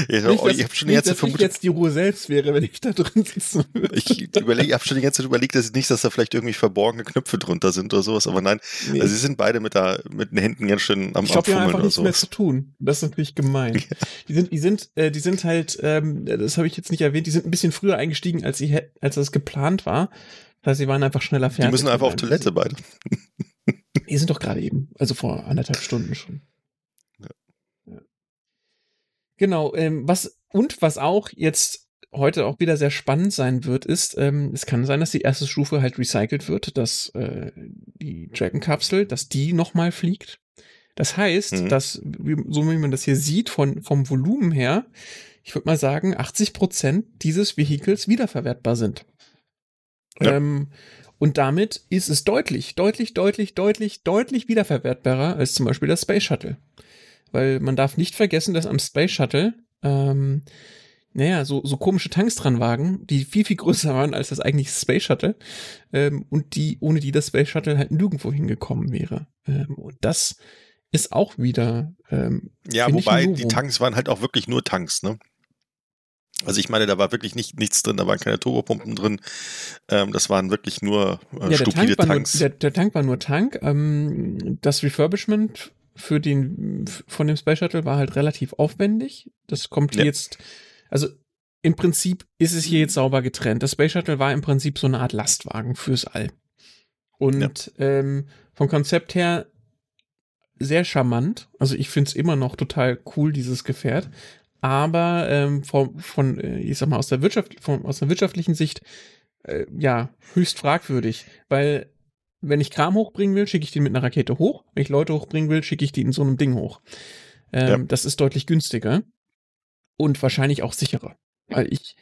Ja, nicht, dass, ich habe schon die ganze Zeit vermutet, jetzt die Ruhe selbst wäre, wenn ich da drin sitzen würde. Ich überlege, ich habe schon die ganze Zeit überlegt, dass nicht, dass da vielleicht irgendwie verborgene Knöpfe drunter sind oder sowas, aber nein, nee. also sie sind beide mit da mit den Händen ganz schön am Ich glaube, die haben einfach nichts sowas. mehr zu tun. Das ist natürlich gemein. Ja. Die sind, die sind, äh, die sind halt, ähm, das habe ich jetzt nicht erwähnt, die sind ein bisschen früher eingestiegen, als sie, als das geplant war. Das heißt, sie waren einfach schneller fertig. Die müssen einfach auf Toilette beide. Die sind doch gerade eben, also vor anderthalb Stunden schon. Genau, ähm, was und was auch jetzt heute auch wieder sehr spannend sein wird, ist, ähm, es kann sein, dass die erste Stufe halt recycelt wird, dass äh, die Dragon-Kapsel, dass die nochmal fliegt. Das heißt, mhm. dass, so wie man das hier sieht, von, vom Volumen her, ich würde mal sagen, 80 Prozent dieses Vehikels wiederverwertbar sind. Ja. Ähm, und damit ist es deutlich, deutlich, deutlich, deutlich, deutlich wiederverwertbarer als zum Beispiel das Space Shuttle. Weil man darf nicht vergessen, dass am Space Shuttle, ähm, naja, so, so komische Tanks dran wagen, die viel, viel größer waren als das eigentliche Space Shuttle ähm, und die, ohne die das Space Shuttle halt nirgendwo hingekommen wäre. Ähm, und das ist auch wieder. Ähm, ja, wobei die Tanks waren halt auch wirklich nur Tanks, ne? Also ich meine, da war wirklich nicht, nichts drin, da waren keine Turbopumpen drin. Ähm, das waren wirklich nur äh, ja, stupide Tank Tanks. Nur, der, der, Tank war nur Tank. Ähm, das Refurbishment für den von dem Space Shuttle war halt relativ aufwendig. Das kommt ja. jetzt, also im Prinzip ist es hier jetzt sauber getrennt. Das Space Shuttle war im Prinzip so eine Art Lastwagen fürs All. Und ja. ähm, vom Konzept her sehr charmant. Also ich finde es immer noch total cool, dieses Gefährt. aber ähm, von, von, äh, ich sag mal, aus der Wirtschaft, von, aus der wirtschaftlichen Sicht, äh, ja, höchst fragwürdig, weil wenn ich Kram hochbringen will, schicke ich den mit einer Rakete hoch. Wenn ich Leute hochbringen will, schicke ich die in so einem Ding hoch. Ähm, ja. Das ist deutlich günstiger und wahrscheinlich auch sicherer, weil ich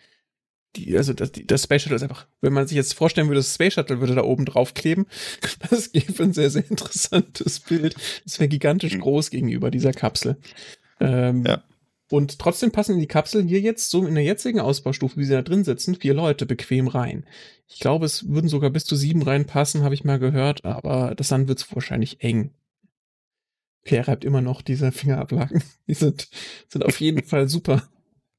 die, also das, die, das Space Shuttle ist einfach, wenn man sich jetzt vorstellen würde, das Space Shuttle würde da oben drauf kleben, das gäbe ein sehr, sehr interessantes Bild. Das wäre gigantisch mhm. groß gegenüber dieser Kapsel. Ähm, ja. Und trotzdem passen in die Kapsel hier jetzt, so in der jetzigen Ausbaustufe, wie sie da drin sitzen, vier Leute bequem rein. Ich glaube, es würden sogar bis zu sieben reinpassen, habe ich mal gehört, aber das dann wird es wahrscheinlich eng. Pierre reibt immer noch diese Fingerablagen. Die sind, sind auf jeden Fall super.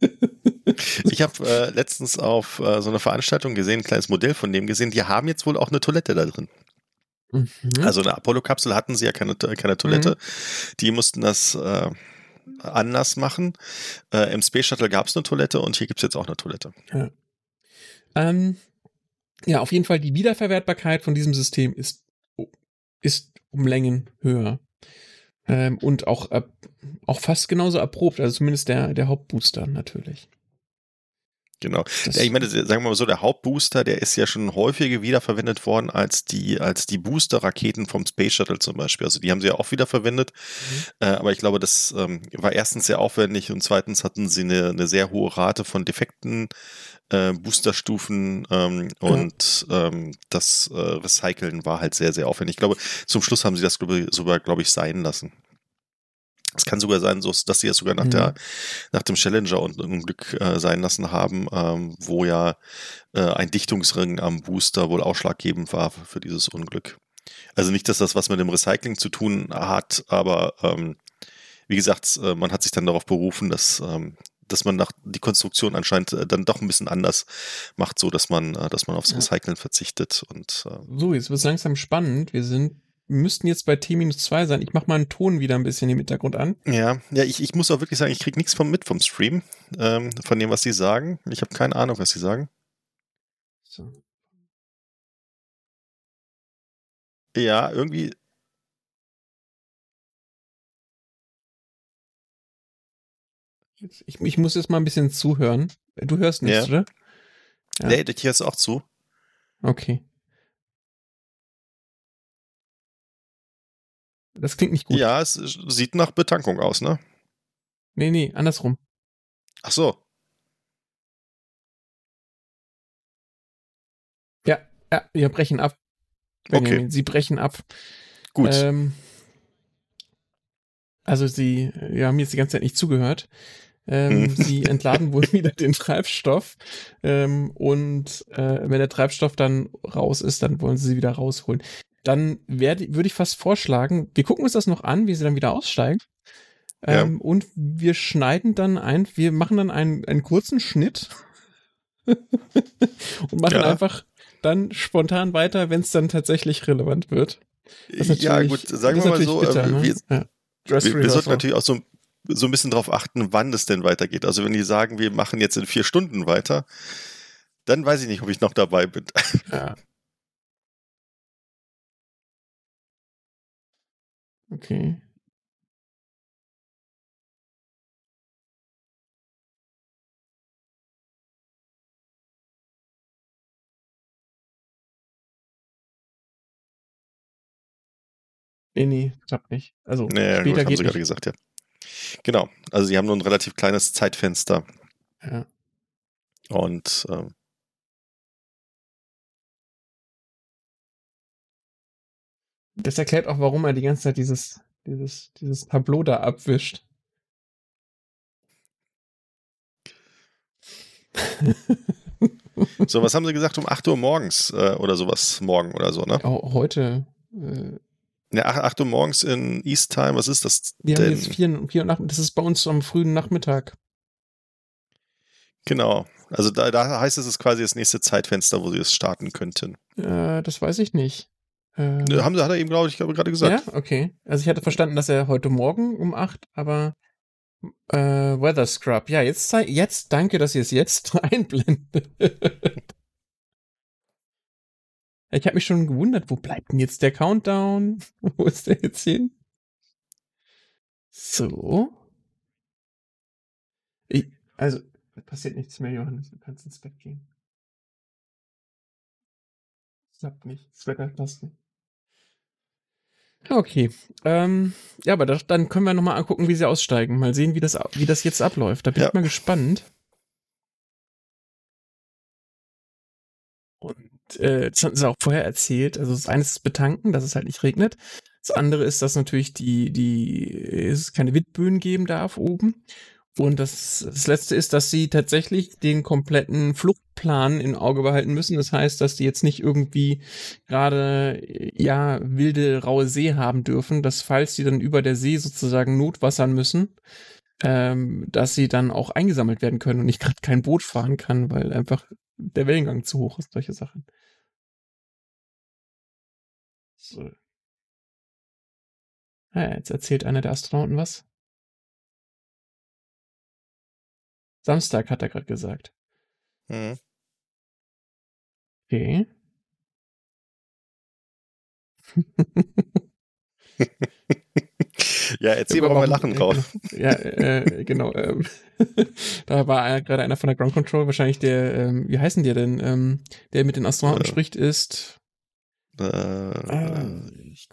ich habe äh, letztens auf äh, so einer Veranstaltung gesehen, ein kleines Modell von dem gesehen, die haben jetzt wohl auch eine Toilette da drin. Mhm. Also eine Apollo-Kapsel hatten sie ja keine, keine Toilette. Mhm. Die mussten das äh, anders machen. Äh, Im Space Shuttle gab es eine Toilette und hier gibt es jetzt auch eine Toilette. Ja. Ähm, ja, auf jeden Fall die Wiederverwertbarkeit von diesem System ist, ist um Längen höher. Ähm, und auch, äh, auch fast genauso erprobt, also zumindest der, der Hauptbooster natürlich. Genau. Ja, ich meine, sagen wir mal so, der Hauptbooster, der ist ja schon häufiger wiederverwendet worden als die, als die Booster-Raketen vom Space Shuttle zum Beispiel. Also die haben sie ja auch wiederverwendet. Mhm. Äh, aber ich glaube, das ähm, war erstens sehr aufwendig und zweitens hatten sie eine, eine sehr hohe Rate von defekten äh, Boosterstufen ähm, und ähm, das äh, Recyceln war halt sehr, sehr aufwendig. Ich glaube, zum Schluss haben sie das sogar, glaube ich, sein lassen. Es kann sogar sein, dass sie es sogar nach, mhm. der, nach dem Challenger und Unglück äh, sein lassen haben, ähm, wo ja äh, ein Dichtungsring am Booster wohl ausschlaggebend war für dieses Unglück. Also nicht, dass das was mit dem Recycling zu tun hat, aber ähm, wie gesagt, äh, man hat sich dann darauf berufen, dass, ähm, dass man nach, die Konstruktion anscheinend äh, dann doch ein bisschen anders macht, so dass man, äh, dass man aufs Recyceln verzichtet. Und, äh, so, jetzt wird es langsam spannend. Wir sind müssten jetzt bei T-2 sein. Ich mache mal einen Ton wieder ein bisschen im Hintergrund an. Ja, ja, ich, ich muss auch wirklich sagen, ich kriege nichts vom mit vom Stream, ähm, von dem, was sie sagen. Ich habe keine Ahnung, was sie sagen. So. Ja, irgendwie. Ich, ich muss jetzt mal ein bisschen zuhören. Du hörst nichts, ja. oder? Ja. Nee, ich höre auch zu. Okay. Das klingt nicht gut. Ja, es sieht nach Betankung aus, ne? Nee, nee, andersrum. Ach so. Ja, ja, wir brechen ab. Benjamin. Okay. Sie brechen ab. Gut. Ähm, also sie, wir haben jetzt die ganze Zeit nicht zugehört. Ähm, hm. sie entladen wohl wieder den Treibstoff ähm, und äh, wenn der Treibstoff dann raus ist, dann wollen sie sie wieder rausholen dann würde ich fast vorschlagen, wir gucken uns das noch an, wie sie dann wieder aussteigen. Ja. Ähm, und wir schneiden dann ein, wir machen dann einen, einen kurzen Schnitt und machen ja. einfach dann spontan weiter, wenn es dann tatsächlich relevant wird. Ja, gut, sagen wir mal so, bitter, äh, ne? wir, ja. wir, wir sollten natürlich auch so, so ein bisschen darauf achten, wann es denn weitergeht. Also wenn die sagen, wir machen jetzt in vier Stunden weiter, dann weiß ich nicht, ob ich noch dabei bin. Ja. Okay. Nee, nee, klappt nicht. Also nee, später gut, haben geht sie gerade gesagt, ja. Genau. Also sie haben nur ein relativ kleines Zeitfenster. Ja. Und ähm, Das erklärt auch, warum er die ganze Zeit dieses, dieses, dieses Tableau da abwischt. so, was haben sie gesagt um 8 Uhr morgens äh, oder sowas morgen oder so, ne? Oh, heute. Äh, ja, 8, 8 Uhr morgens in East Time, was ist das? Wir denn? haben jetzt 4, 4 Uhr Nachmittag, das ist bei uns am frühen Nachmittag. Genau. Also da, da heißt es, es ist quasi das nächste Zeitfenster, wo sie es starten könnten. Äh, das weiß ich nicht. Ähm, Haben sie, hat er eben, glaube ich, gerade gesagt. Ja, okay. Also ich hatte verstanden, dass er heute Morgen um 8, aber äh, Weather Scrub. Ja, jetzt, jetzt danke, dass ihr es jetzt einblendet. ich habe mich schon gewundert, wo bleibt denn jetzt der Countdown? wo ist der jetzt hin? So. Also, passiert nichts mehr, Johannes. Du kannst ins Bett gehen. Klappt nicht. Das Wetter passt nicht. Okay. Ähm, ja, aber das, dann können wir nochmal angucken, wie sie aussteigen. Mal sehen, wie das, wie das jetzt abläuft. Da bin ja. ich mal gespannt. Und äh, das hatten sie auch vorher erzählt. Also das eine ist das Betanken, dass es halt nicht regnet. Das andere ist, dass natürlich die, die, es keine Windböen geben darf oben. Und das, das letzte ist, dass sie tatsächlich den kompletten Fluchtplan im Auge behalten müssen. Das heißt, dass die jetzt nicht irgendwie gerade, ja, wilde, raue See haben dürfen, dass falls sie dann über der See sozusagen notwassern müssen, ähm, dass sie dann auch eingesammelt werden können und ich gerade kein Boot fahren kann, weil einfach der Wellengang zu hoch ist, solche Sachen. So. Ja, jetzt erzählt einer der Astronauten was. Samstag hat er gerade gesagt. Mhm. Okay. ja, erzähl mal, wir lachen drauf. Ja, äh, genau. Ähm, da war gerade einer von der Ground Control, wahrscheinlich der, ähm, wie heißen die denn, ähm, der mit den Astronauten äh, spricht, ist äh, ah,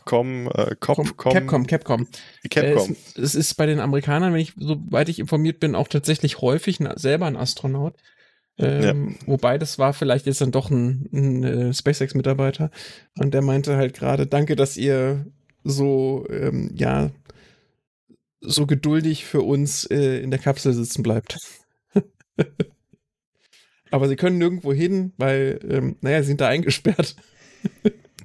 Com, äh, Cop, Com, Capcom, Capcom. Capcom. Äh, es, es, ist bei den Amerikanern, wenn ich, soweit ich informiert bin, auch tatsächlich häufig ein, selber ein Astronaut. Ähm, ja. Wobei das war vielleicht jetzt dann doch ein, ein äh, SpaceX-Mitarbeiter. Und der meinte halt gerade, danke, dass ihr so, ähm, ja, so geduldig für uns äh, in der Kapsel sitzen bleibt. Aber sie können nirgendwo hin, weil, ähm, naja, sie sind da eingesperrt.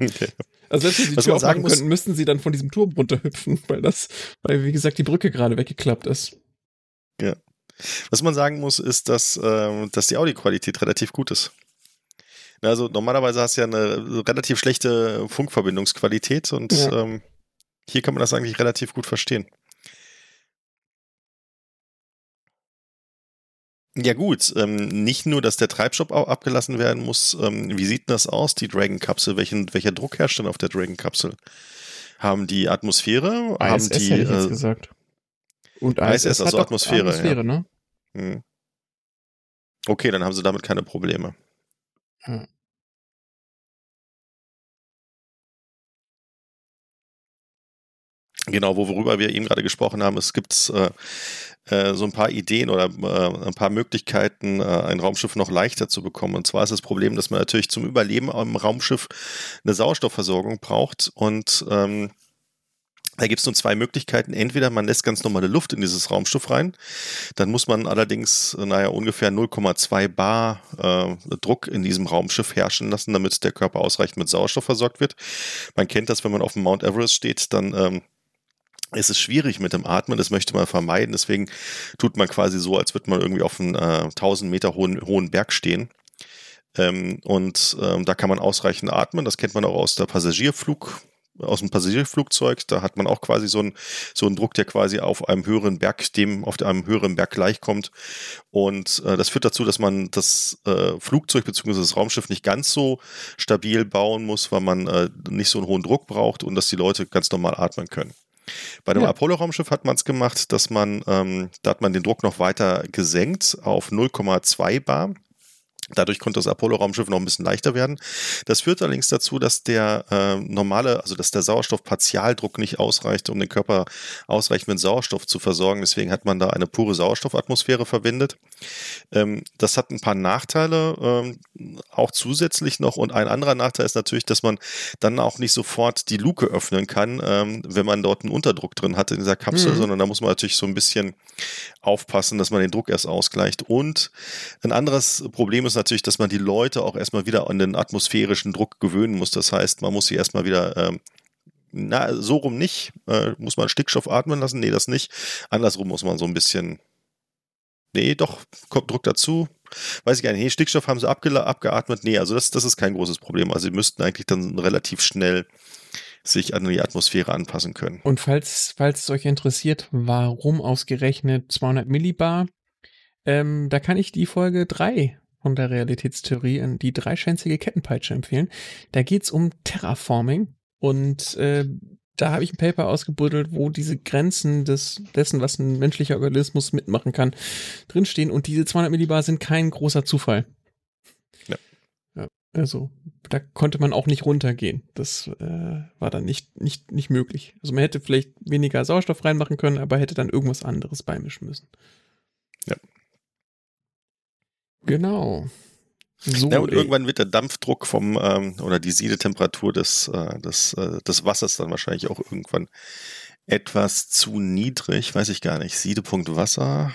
Okay. Also selbst wenn sie die Tür aufmachen könnten, müssten sie dann von diesem Turm runterhüpfen, weil das, weil wie gesagt die Brücke gerade weggeklappt ist. Ja. Was man sagen muss, ist, dass, äh, dass die Audioqualität relativ gut ist. Also normalerweise hast du ja eine relativ schlechte Funkverbindungsqualität und ja. ähm, hier kann man das eigentlich relativ gut verstehen. Ja gut, ähm, nicht nur, dass der Treibstoff abgelassen werden muss. Ähm, wie sieht das aus, die Dragon-Kapsel? Welchen, welcher Druck herrscht denn auf der Dragon-Kapsel? Haben die Atmosphäre? ISS haben die, hätte ich jetzt äh, gesagt. Und ISS, ISS also Atmosphäre. Atmosphäre ja. ne? Hm. Okay, dann haben sie damit keine Probleme. Hm. Genau, worüber wir eben gerade gesprochen haben, es gibt äh, äh, so ein paar Ideen oder äh, ein paar Möglichkeiten, äh, ein Raumschiff noch leichter zu bekommen. Und zwar ist das Problem, dass man natürlich zum Überleben am Raumschiff eine Sauerstoffversorgung braucht und ähm, da gibt es nur zwei Möglichkeiten. Entweder man lässt ganz normale Luft in dieses Raumschiff rein, dann muss man allerdings, naja, ungefähr 0,2 Bar äh, Druck in diesem Raumschiff herrschen lassen, damit der Körper ausreichend mit Sauerstoff versorgt wird. Man kennt das, wenn man auf dem Mount Everest steht, dann ähm, es ist schwierig mit dem Atmen, das möchte man vermeiden. Deswegen tut man quasi so, als würde man irgendwie auf einem äh, 1000 Meter hohen, hohen Berg stehen. Ähm, und ähm, da kann man ausreichend atmen. Das kennt man auch aus der Passagierflug, aus dem Passagierflugzeug. Da hat man auch quasi so einen, so einen Druck, der quasi auf einem höheren Berg, dem auf einem höheren Berg gleichkommt. Und äh, das führt dazu, dass man das äh, Flugzeug bzw. das Raumschiff nicht ganz so stabil bauen muss, weil man äh, nicht so einen hohen Druck braucht und dass die Leute ganz normal atmen können. Bei dem ja. Apollo-Raumschiff hat man es gemacht, dass man, ähm, da hat man den Druck noch weiter gesenkt auf 0,2 bar. Dadurch konnte das Apollo-Raumschiff noch ein bisschen leichter werden. Das führt allerdings dazu, dass der äh, normale, also dass der Sauerstoffpartialdruck nicht ausreicht, um den Körper ausreichend mit Sauerstoff zu versorgen. Deswegen hat man da eine pure Sauerstoffatmosphäre verwendet. Ähm, das hat ein paar Nachteile, ähm, auch zusätzlich noch. Und ein anderer Nachteil ist natürlich, dass man dann auch nicht sofort die Luke öffnen kann, ähm, wenn man dort einen Unterdruck drin hat in dieser Kapsel, mhm. sondern da muss man natürlich so ein bisschen aufpassen, dass man den Druck erst ausgleicht. Und ein anderes Problem ist natürlich, dass man die Leute auch erstmal wieder an den atmosphärischen Druck gewöhnen muss. Das heißt, man muss sie erstmal wieder ähm, na, so rum nicht. Äh, muss man Stickstoff atmen lassen? Nee, das nicht. Andersrum muss man so ein bisschen. Nee, doch, kommt Druck dazu. Weiß ich gar nicht. Nee, Stickstoff haben sie abgeatmet. Nee, also das, das ist kein großes Problem. Also sie müssten eigentlich dann relativ schnell sich an die Atmosphäre anpassen können. Und falls, falls es euch interessiert, warum ausgerechnet 200 Millibar, ähm, da kann ich die Folge 3 von der Realitätstheorie, die dreischänzige Kettenpeitsche empfehlen. Da geht es um Terraforming und äh, da habe ich ein Paper ausgebuddelt, wo diese Grenzen des, dessen, was ein menschlicher Organismus mitmachen kann, drinstehen. Und diese 200 Millibar sind kein großer Zufall. Ja. ja also, da konnte man auch nicht runtergehen. Das äh, war dann nicht, nicht, nicht möglich. Also man hätte vielleicht weniger Sauerstoff reinmachen können, aber hätte dann irgendwas anderes beimischen müssen. Genau. So, ja, und irgendwann wird der Dampfdruck vom ähm, oder die Siedetemperatur des, äh, des, äh, des Wassers dann wahrscheinlich auch irgendwann etwas zu niedrig, weiß ich gar nicht. Siedepunkt Wasser.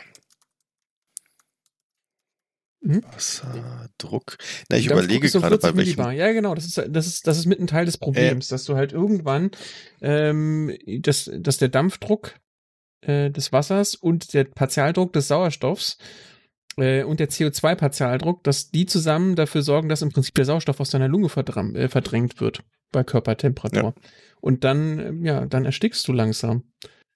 Hm? Wasserdruck. Na, ich überlege gerade bei welchem. Millibar. Ja, genau. Das ist, das ist, das ist mit ein Teil des Problems, äh, dass du halt irgendwann, ähm, dass, dass der Dampfdruck äh, des Wassers und der Partialdruck des Sauerstoffs äh, und der CO2-Partialdruck, dass die zusammen dafür sorgen, dass im Prinzip der Sauerstoff aus deiner Lunge äh, verdrängt wird bei Körpertemperatur. Ja. Und dann, äh, ja, dann erstickst du langsam.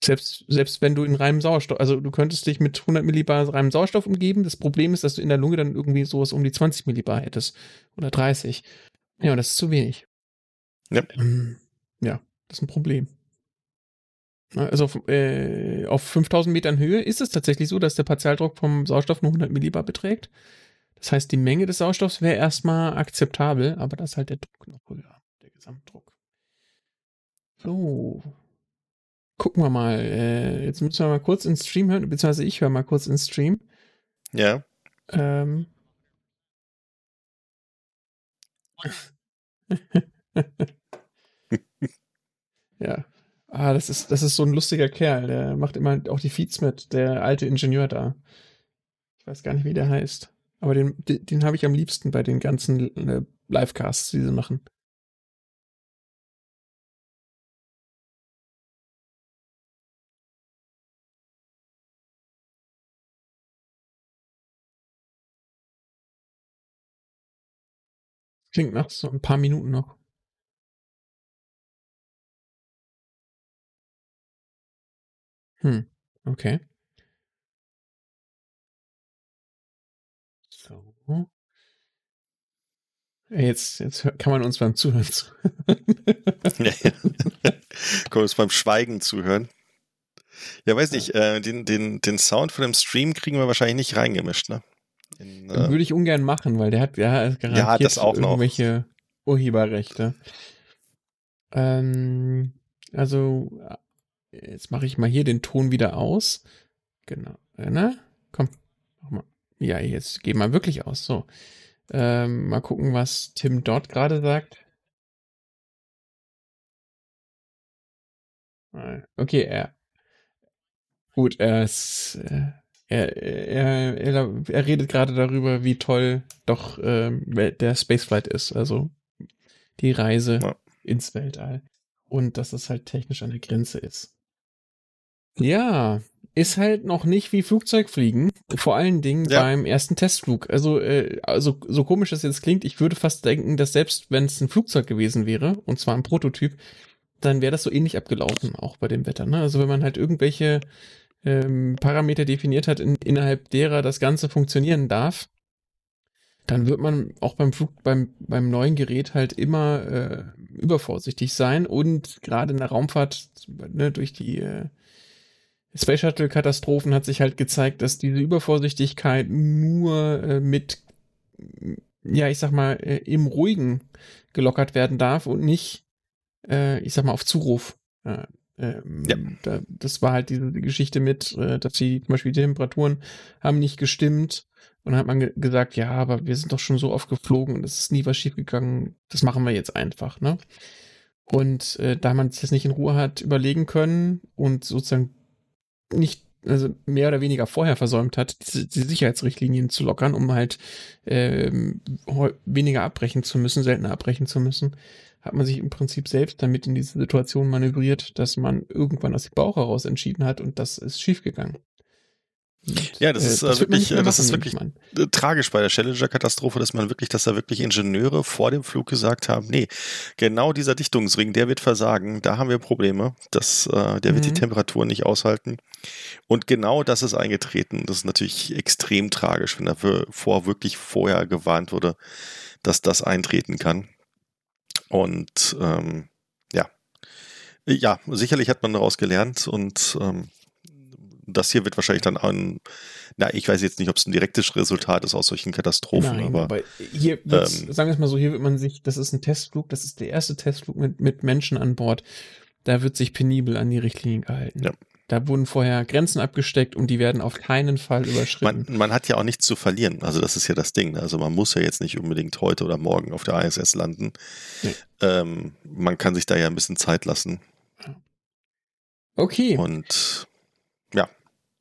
Selbst, selbst wenn du in reinem Sauerstoff, also du könntest dich mit 100 Millibar reinem Sauerstoff umgeben. Das Problem ist, dass du in der Lunge dann irgendwie sowas um die 20 Millibar hättest. Oder 30. Ja, und das ist zu wenig. Ja. Ähm, ja, das ist ein Problem. Also auf, äh, auf 5000 Metern Höhe ist es tatsächlich so, dass der Partialdruck vom Sauerstoff nur 100 Millibar beträgt. Das heißt, die Menge des Sauerstoffs wäre erstmal akzeptabel, aber das ist halt der Druck noch höher, der Gesamtdruck. So. Gucken wir mal. Äh, jetzt müssen wir mal kurz ins Stream hören, beziehungsweise ich höre mal kurz ins Stream. Ja. Ähm. ja, Ah, das ist, das ist so ein lustiger Kerl. Der macht immer auch die Feeds mit, der alte Ingenieur da. Ich weiß gar nicht, wie der heißt. Aber den, den, den habe ich am liebsten bei den ganzen äh, Livecasts, die sie machen. Klingt nach so ein paar Minuten noch. Hm, okay. So. Jetzt, jetzt kann man uns beim Zuhören zuhören. ja, ja. Kann man uns beim Schweigen zuhören. Ja, weiß nicht, äh, den, den, den Sound von dem Stream kriegen wir wahrscheinlich nicht reingemischt, ne? In, äh, Würde ich ungern machen, weil der hat ja garantiert ja, das auch irgendwelche noch. Urheberrechte. Ähm, also Jetzt mache ich mal hier den Ton wieder aus. Genau. Äh, ne? Komm, mach mal. Ja, jetzt geh mal wirklich aus. So. Ähm, mal gucken, was Tim dort gerade sagt. Äh, okay, er. Gut, er ist. Äh, er, er, er, er redet gerade darüber, wie toll doch äh, der Spaceflight ist. Also die Reise ja. ins Weltall. Und dass es halt technisch an der Grenze ist. Ja, ist halt noch nicht wie Flugzeugfliegen. Vor allen Dingen ja. beim ersten Testflug. Also, äh, also, so komisch das jetzt klingt, ich würde fast denken, dass selbst wenn es ein Flugzeug gewesen wäre, und zwar ein Prototyp, dann wäre das so ähnlich abgelaufen, auch bei dem Wetter. Ne? Also wenn man halt irgendwelche ähm, Parameter definiert hat, in, innerhalb derer das Ganze funktionieren darf, dann wird man auch beim Flug, beim, beim neuen Gerät halt immer äh, übervorsichtig sein und gerade in der Raumfahrt ne, durch die äh, Space Shuttle-Katastrophen hat sich halt gezeigt, dass diese Übervorsichtigkeit nur äh, mit, ja, ich sag mal, äh, im Ruhigen gelockert werden darf und nicht, äh, ich sag mal, auf Zuruf. Ähm, ja. Da, das war halt diese die Geschichte mit, äh, dass die zum Beispiel die Temperaturen haben nicht gestimmt. Und dann hat man ge gesagt, ja, aber wir sind doch schon so oft geflogen und es ist nie was schiefgegangen. Das machen wir jetzt einfach, ne? Und äh, da man sich das nicht in Ruhe hat überlegen können und sozusagen nicht also mehr oder weniger vorher versäumt hat, die, die Sicherheitsrichtlinien zu lockern, um halt ähm, weniger abbrechen zu müssen, seltener abbrechen zu müssen, hat man sich im Prinzip selbst damit in diese Situation manövriert, dass man irgendwann aus dem Bauch heraus entschieden hat und das ist schiefgegangen. Und, ja, das äh, ist das wirklich, äh, das ist wirklich tragisch bei der Challenger-Katastrophe, dass man wirklich, dass da wirklich Ingenieure vor dem Flug gesagt haben, nee, genau dieser Dichtungsring, der wird versagen, da haben wir Probleme, das, äh, der wird mhm. die Temperatur nicht aushalten. Und genau das ist eingetreten. Das ist natürlich extrem tragisch, wenn davor wirklich vorher gewarnt wurde, dass das eintreten kann. Und ähm, Ja, sicherlich hat man daraus gelernt und ähm, das hier wird wahrscheinlich dann ein, na, ich weiß jetzt nicht, ob es ein direktes Resultat ist aus solchen Katastrophen, Nein, aber, aber hier ähm, sagen wir es mal so, hier wird man sich, das ist ein Testflug, das ist der erste Testflug mit, mit Menschen an Bord. Da wird sich penibel an die Richtlinien gehalten. Ja. Da wurden vorher Grenzen abgesteckt und die werden auf keinen Fall überschritten. man, man hat ja auch nichts zu verlieren. Also das ist ja das Ding. ne? Also man muss ja jetzt nicht unbedingt heute oder morgen auf der ISS landen. Nee. Ähm, man kann sich da ja ein bisschen Zeit lassen. okay, Und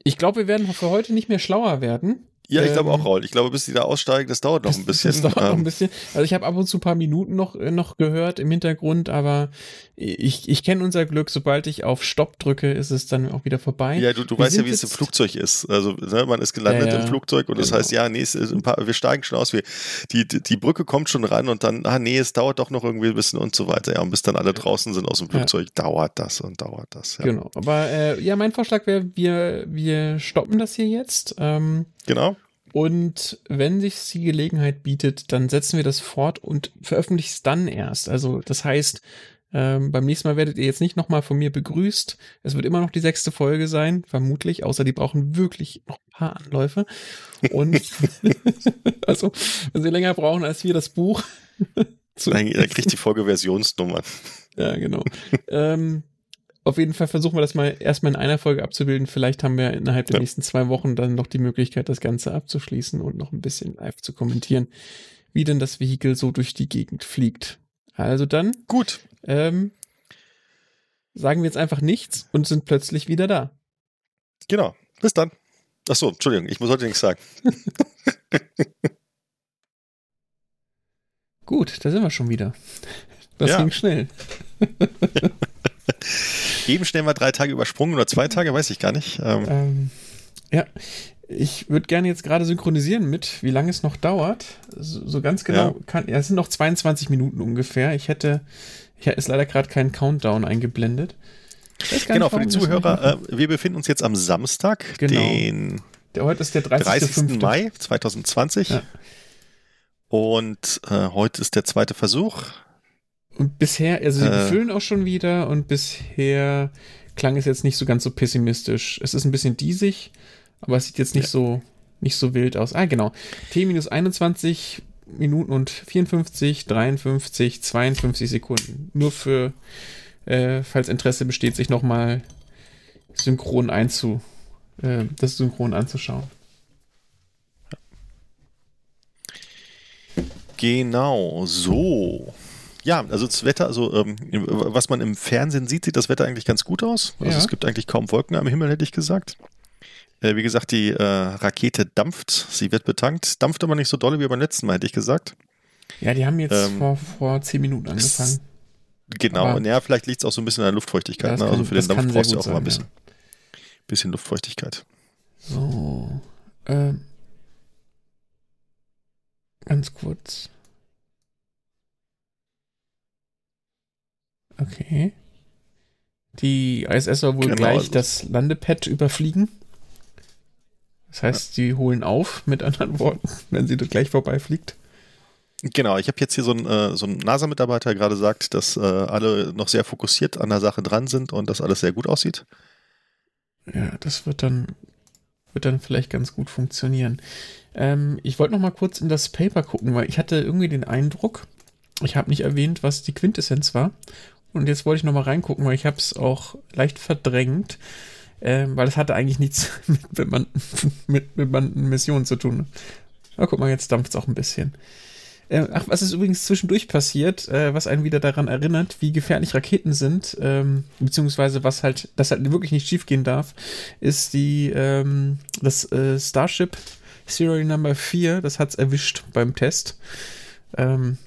ich glaube, wir werden für heute nicht mehr schlauer werden. Ja, ich Ähm, glaube auch, Raul. Ich glaube, bis die da aussteigen, das dauert noch ein bisschen. Das dauert noch ein Ähm, bisschen. Also ich habe ab und zu ein paar Minuten noch, äh, noch gehört im Hintergrund, aber ich, ich kenne unser Glück. Sobald ich auf Stopp drücke, ist es dann auch wieder vorbei. Ja, du, du Wir weißt ja, wie es im Flugzeug ist. Also, ne, man ist gelandet Ja, ja, im Flugzeug und das genau. heißt, ja, nee, es ist ein paar, wir steigen schon aus. Wir, die, die, Brücke kommt schon ran und dann, ah, nee, es dauert doch noch irgendwie ein bisschen und so weiter. Ja, und bis dann alle draußen sind aus dem Ja. Flugzeug, dauert das und dauert das. Ja. Genau. Aber äh, ja, mein Vorschlag wäre, wir, wir stoppen das hier jetzt. Ähm, Genau. und wenn sich die Gelegenheit bietet, dann setzen wir das fort und veröffentlichen es dann erst. Also das heißt, ähm, beim nächsten Mal werdet ihr jetzt nicht nochmal von mir begrüßt. Es wird immer noch die sechste Folge sein, vermutlich, außer die brauchen wirklich noch ein paar Anläufe. Und also, wenn sie länger brauchen als wir das Buch. Dann, dann kriegt die Folge Versionsnummern. ja, genau. ähm, auf jeden Fall versuchen wir das mal erstmal in einer Folge abzubilden. Vielleicht haben wir innerhalb der Ja. nächsten zwei Wochen dann noch die Möglichkeit, das Ganze abzuschließen und noch ein bisschen live zu kommentieren, wie denn das Vehikel so durch die Gegend fliegt. Also dann Gut. ähm, sagen wir jetzt einfach nichts und sind plötzlich wieder da. Genau. Bis dann. Ach so, Entschuldigung, ich muss heute nichts sagen. Gut, da sind wir schon wieder. Das Ja. ging schnell. Eben schnell mal drei Tage übersprungen oder zwei Tage, weiß ich gar nicht. Ähm, Ähm, ja, ich würde gerne jetzt gerade synchronisieren mit, wie lange es noch dauert. So, so ganz genau Ja. kann, ja, es sind noch 22 Minuten ungefähr. Ich hätte, hätte ist leider gerade keinen Countdown eingeblendet. Genau, für die Zuhörer, äh, wir befinden uns jetzt am Samstag, Genau. den Der, heute ist der 30. 30. Mai 2020. Ja. Und äh, heute ist der zweite Versuch. Und bisher, also sie Äh. befüllen auch schon wieder und bisher klang es jetzt nicht so ganz so pessimistisch. Es ist ein bisschen diesig, aber es sieht jetzt nicht Ja. so nicht so wild aus. Ah, genau. T minus 21 Minuten und 54, 53, 52 Sekunden. Nur für, äh, falls Interesse besteht, sich nochmal synchron einzu, äh, das synchron anzuschauen. Genau, so. Ja, also das Wetter, also ähm, was man im Fernsehen sieht, sieht das Wetter eigentlich ganz gut aus. Also Ja. es gibt eigentlich kaum Wolken am Himmel, hätte ich gesagt. Äh, wie gesagt, die äh, Rakete dampft, sie wird betankt, dampft aber nicht so dolle wie beim letzten Mal, hätte ich gesagt. Ja, die haben jetzt Ähm, vor, vor 10 Minuten angefangen. Genau, Aber- und ja, vielleicht liegt es auch so ein bisschen an der Luftfeuchtigkeit. Ja, ne? Also für den Dampf brauchst du auch immer ein bisschen, bisschen Luftfeuchtigkeit. So. Ähm. Ganz kurz. Okay. Die ISS soll wohl Genau, gleich also- das Landepad überfliegen. Das heißt, sie holen auf, mit anderen Worten, wenn sie dort gleich vorbeifliegt. Genau, ich habe jetzt hier so einen, äh, so NASA-Mitarbeiter der gerade sagt, dass äh, alle noch sehr fokussiert an der Sache dran sind und dass alles sehr gut aussieht. Ja, das wird dann, wird dann vielleicht ganz gut funktionieren. Ähm, ich wollte noch mal kurz in das Paper gucken, weil ich hatte irgendwie den Eindruck, ich habe nicht erwähnt, was die Quintessenz war. Und jetzt wollte ich noch mal reingucken, weil ich habe es auch leicht verdrängt, ähm, weil es hatte eigentlich nichts mit bemannten, mit bemannten Missionen zu tun. Aber guck mal, jetzt dampft es auch ein bisschen. Äh, ach, was ist übrigens zwischendurch passiert, äh, was einen wieder daran erinnert, wie gefährlich Raketen sind, ähm, beziehungsweise was halt, das halt wirklich nicht schiefgehen darf, ist die, ähm, das äh, Starship Serial Number 4, das hat's erwischt beim Test. Ähm,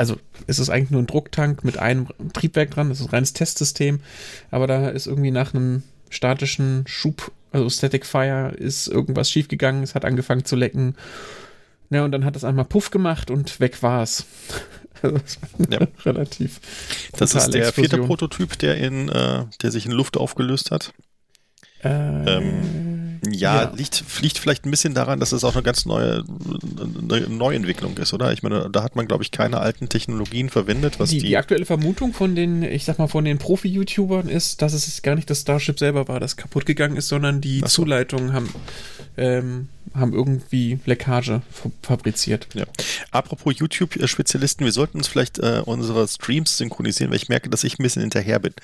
also es ist eigentlich nur ein Drucktank mit einem Triebwerk dran, das ist ein reines Testsystem, aber da ist irgendwie nach einem statischen Schub, also Static Fire, ist irgendwas schiefgegangen, es hat angefangen zu lecken. Ja, und dann hat es einmal Puff gemacht und weg war es. Also, das Ja. relativ. Das ist der vierte Explosion. Prototyp, der in, äh, der sich in Luft aufgelöst hat. Äh, Ähm, Ja, ja. Liegt, liegt vielleicht ein bisschen daran, dass es auch eine ganz neue eine Neuentwicklung ist, oder? Ich meine, da hat man, glaube ich, keine alten Technologien verwendet. Was die, die, die aktuelle Vermutung von den, ich sag mal, von den Profi-YouTubern ist, dass es gar nicht das Starship selber war, das kaputt gegangen ist, sondern die so. Zuleitungen haben, ähm, haben irgendwie Leckage fabriziert. Ja. Apropos YouTube-Spezialisten, wir sollten uns vielleicht äh, unsere Streams synchronisieren, weil ich merke, dass ich ein bisschen hinterher bin.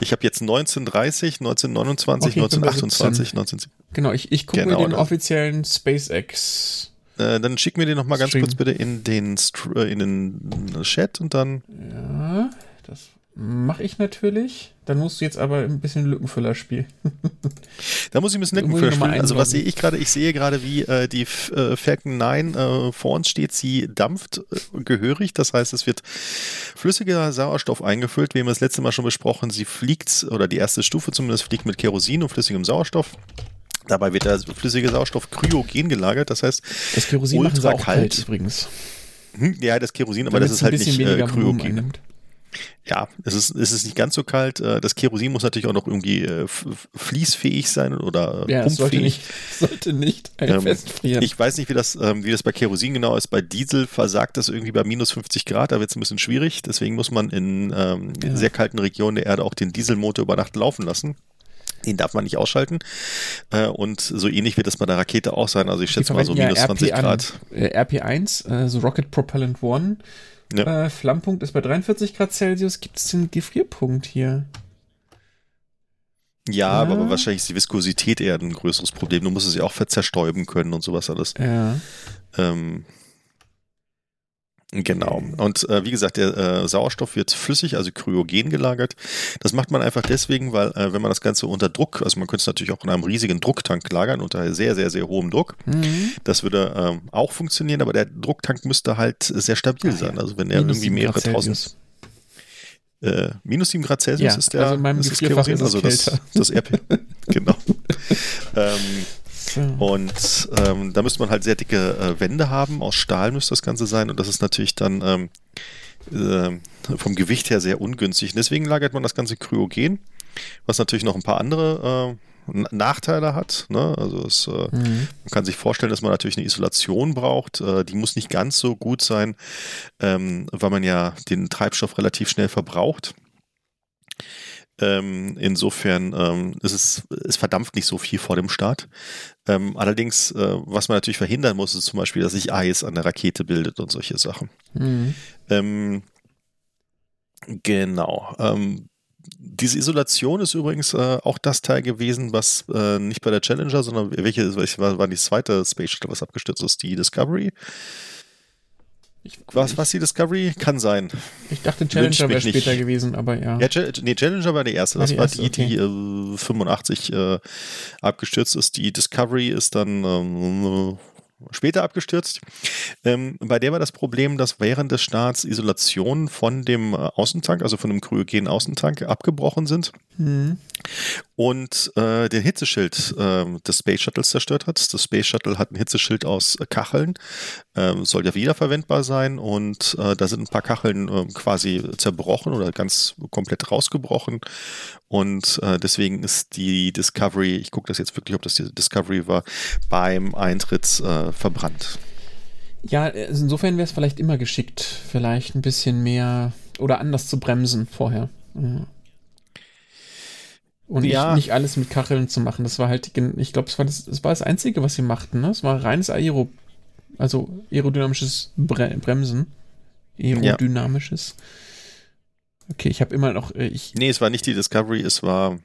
Ich habe jetzt 1930, 1929, okay, 1928, 19... Genau, ich, ich gucke genau, mir den dann. offiziellen SpaceX. Äh, dann schick mir den nochmal ganz kurz bitte in den, äh, in den Chat und dann. Ja, das mache ich natürlich. Dann musst du jetzt aber ein bisschen Lückenfüller spielen. da muss ich ein bisschen Lückenfüller spielen. Also was sehe ich gerade? Ich sehe gerade, wie äh, die äh, Falcon 9 äh, vor uns steht. Sie dampft äh, gehörig. Das heißt, es wird flüssiger Sauerstoff eingefüllt. Wir haben das letzte Mal schon besprochen. Sie fliegt, oder die erste Stufe zumindest, fliegt mit Kerosin und flüssigem Sauerstoff. Dabei wird der flüssige Sauerstoff kryogen gelagert, das heißt das Kerosin ultra kalt. kalt übrigens. Hm, ja, das Kerosin, aber das ist halt nicht äh, kryogen. Ja, es ist, es ist nicht ganz so kalt. Äh, das Kerosin muss natürlich auch noch irgendwie äh, fließfähig sein oder ja, es sollte nicht, sollte nicht ähm, festfrieren. Ich weiß nicht, wie das, ähm, wie das bei Kerosin genau ist. Bei Diesel versagt das irgendwie bei minus 50 Grad. Da wird es ein bisschen schwierig. Deswegen muss man in ähm, ja. sehr kalten Regionen der Erde auch den Dieselmotor über Nacht laufen lassen. Den darf man nicht ausschalten. Äh, und so ähnlich wird es bei der Rakete auch sein. Also ich schätze mal so minus ja, 20 Grad. Äh, RP1, äh, so Rocket Propellant One. Ja. Äh, Flammpunkt ist bei 43 Grad Celsius. Gibt es den Gefrierpunkt hier? Ja, ja, aber wahrscheinlich ist die Viskosität eher ein größeres Problem. Du musst es ja auch verzerstäuben können und sowas alles. Ja. Ähm, Genau. Und äh, wie gesagt, der äh, Sauerstoff wird flüssig, also kryogen gelagert. Das macht man einfach deswegen, weil äh, wenn man das Ganze unter Druck, also man könnte es natürlich auch in einem riesigen Drucktank lagern, unter sehr, sehr, sehr hohem Druck. Mhm. Das würde ähm, auch funktionieren, aber der Drucktank müsste halt sehr stabil ah, sein. Also wenn er irgendwie mehrere tausend. Äh, minus 7 Grad Celsius ja, ist der also in meinem ist das ist also das, das RP. genau. ähm, und ähm, da müsste man halt sehr dicke äh, Wände haben. Aus Stahl müsste das Ganze sein. Und das ist natürlich dann ähm, äh, vom Gewicht her sehr ungünstig. Und deswegen lagert man das Ganze kryogen, was natürlich noch ein paar andere äh, Nachteile hat. Ne? Also es, äh, mhm. man kann sich vorstellen, dass man natürlich eine Isolation braucht. Äh, die muss nicht ganz so gut sein, ähm, weil man ja den Treibstoff relativ schnell verbraucht. Ähm, insofern ähm, ist es, es verdampft nicht so viel vor dem Start. Ähm, allerdings, äh, was man natürlich verhindern muss, ist zum Beispiel, dass sich Eis an der Rakete bildet und solche Sachen. Mhm. Ähm, genau. Ähm, diese Isolation ist übrigens äh, auch das Teil gewesen, was äh, nicht bei der Challenger, sondern welche, welche war, war die zweite Space Shuttle, was abgestürzt ist, die Discovery. Ich, was, was die Discovery? Kann sein. Ich dachte, Challenger wäre später gewesen, aber ja. ja nee, Challenger war die erste. Das war die, erste, war die, okay. die äh, 85 äh, abgestürzt ist. Die Discovery ist dann ähm, später abgestürzt. Ähm, bei der war das Problem, dass während des Starts Isolationen von dem äh, Außentank, also von dem kryogenen Außentank, abgebrochen sind. Mhm. Und äh, den Hitzeschild äh, des Space Shuttles zerstört hat. Das Space Shuttle hat ein Hitzeschild aus äh, Kacheln, ähm, soll ja wiederverwendbar sein und äh, da sind ein paar Kacheln ähm, quasi zerbrochen oder ganz komplett rausgebrochen. Und äh, deswegen ist die Discovery, ich gucke das jetzt wirklich, ob das die Discovery war, beim Eintritt äh, verbrannt. Ja, insofern wäre es vielleicht immer geschickt, vielleicht ein bisschen mehr oder anders zu bremsen vorher. Ja. Und ja. nicht, nicht, alles mit Kacheln zu machen. Das war halt, ich glaube, es war das, das war das Einzige, was sie machten. Ne? Es war reines Aero, also aerodynamisches Bre Bremsen. Aerodynamisches. Ja. Okay, ich habe immer noch. Äh, ich nee, es war nicht die Discovery, es war.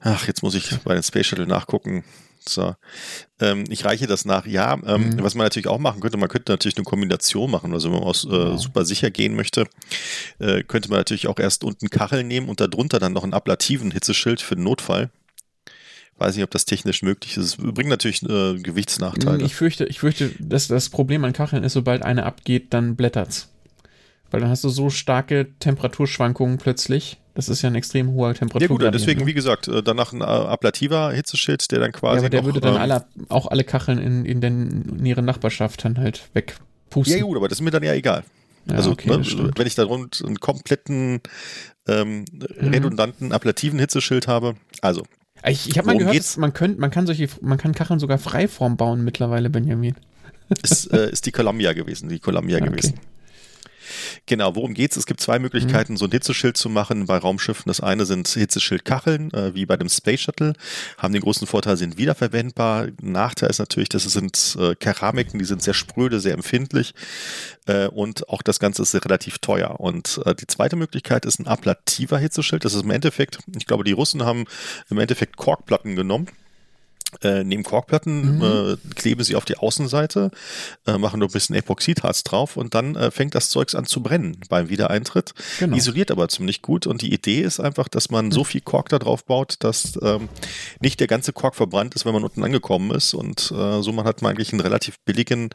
Ach, jetzt muss ich bei den Space Shuttle nachgucken. So. Ähm, ich reiche das nach. Ja, ähm, mhm. was man natürlich auch machen könnte, man könnte natürlich eine Kombination machen. Also wenn man aus, äh, super sicher gehen möchte, äh, könnte man natürlich auch erst unten Kacheln nehmen und darunter dann noch einen ablativen Hitzeschild für den Notfall. Weiß nicht, ob das technisch möglich ist. Es bringt natürlich äh, Gewichtsnachteile. Ich fürchte, ich fürchte, dass das Problem an Kacheln ist, sobald eine abgeht, dann blättert's. Weil dann hast du so starke Temperaturschwankungen plötzlich. Das ist ja ein extrem hoher Temperatur. Ja gut, deswegen, ne? wie gesagt, äh, danach ein äh, ablativer Hitzeschild, der dann quasi. Ja, aber der noch, würde dann ähm, alle, auch alle Kacheln in, in, den, in ihre Nachbarschaft dann halt wegpusten. Ja gut, aber das ist mir dann ja egal. Ja, also, okay, ne, wenn ich da rund einen kompletten ähm, mhm. redundanten, ablativen Hitzeschild habe, also Ich, ich habe mal gehört, man, könnt, man kann solche, man kann Kacheln sogar Freiform bauen mittlerweile, Benjamin. Ist, äh, ist die Columbia gewesen, die Columbia okay. gewesen. Genau, worum geht's? Es gibt zwei Möglichkeiten, mhm. so ein Hitzeschild zu machen bei Raumschiffen. Das eine sind Hitzeschildkacheln, äh, wie bei dem Space Shuttle, haben den großen Vorteil, sind wiederverwendbar. Nachteil ist natürlich, dass es sind äh, Keramiken, die sind sehr spröde, sehr empfindlich äh, und auch das Ganze ist relativ teuer. Und äh, die zweite Möglichkeit ist ein ablativer Hitzeschild. Das ist im Endeffekt, ich glaube, die Russen haben im Endeffekt Korkplatten genommen äh, nehmen Korkplatten, mhm. äh, kleben sie auf die Außenseite, äh, machen nur ein bisschen Epoxidharz drauf und dann äh, fängt das Zeugs an zu brennen beim Wiedereintritt. Genau. Isoliert aber ziemlich gut und die Idee ist einfach, dass man mhm. so viel Kork da drauf baut, dass ähm, nicht der ganze Kork verbrannt ist, wenn man unten angekommen ist und äh, so man hat man eigentlich einen relativ billigen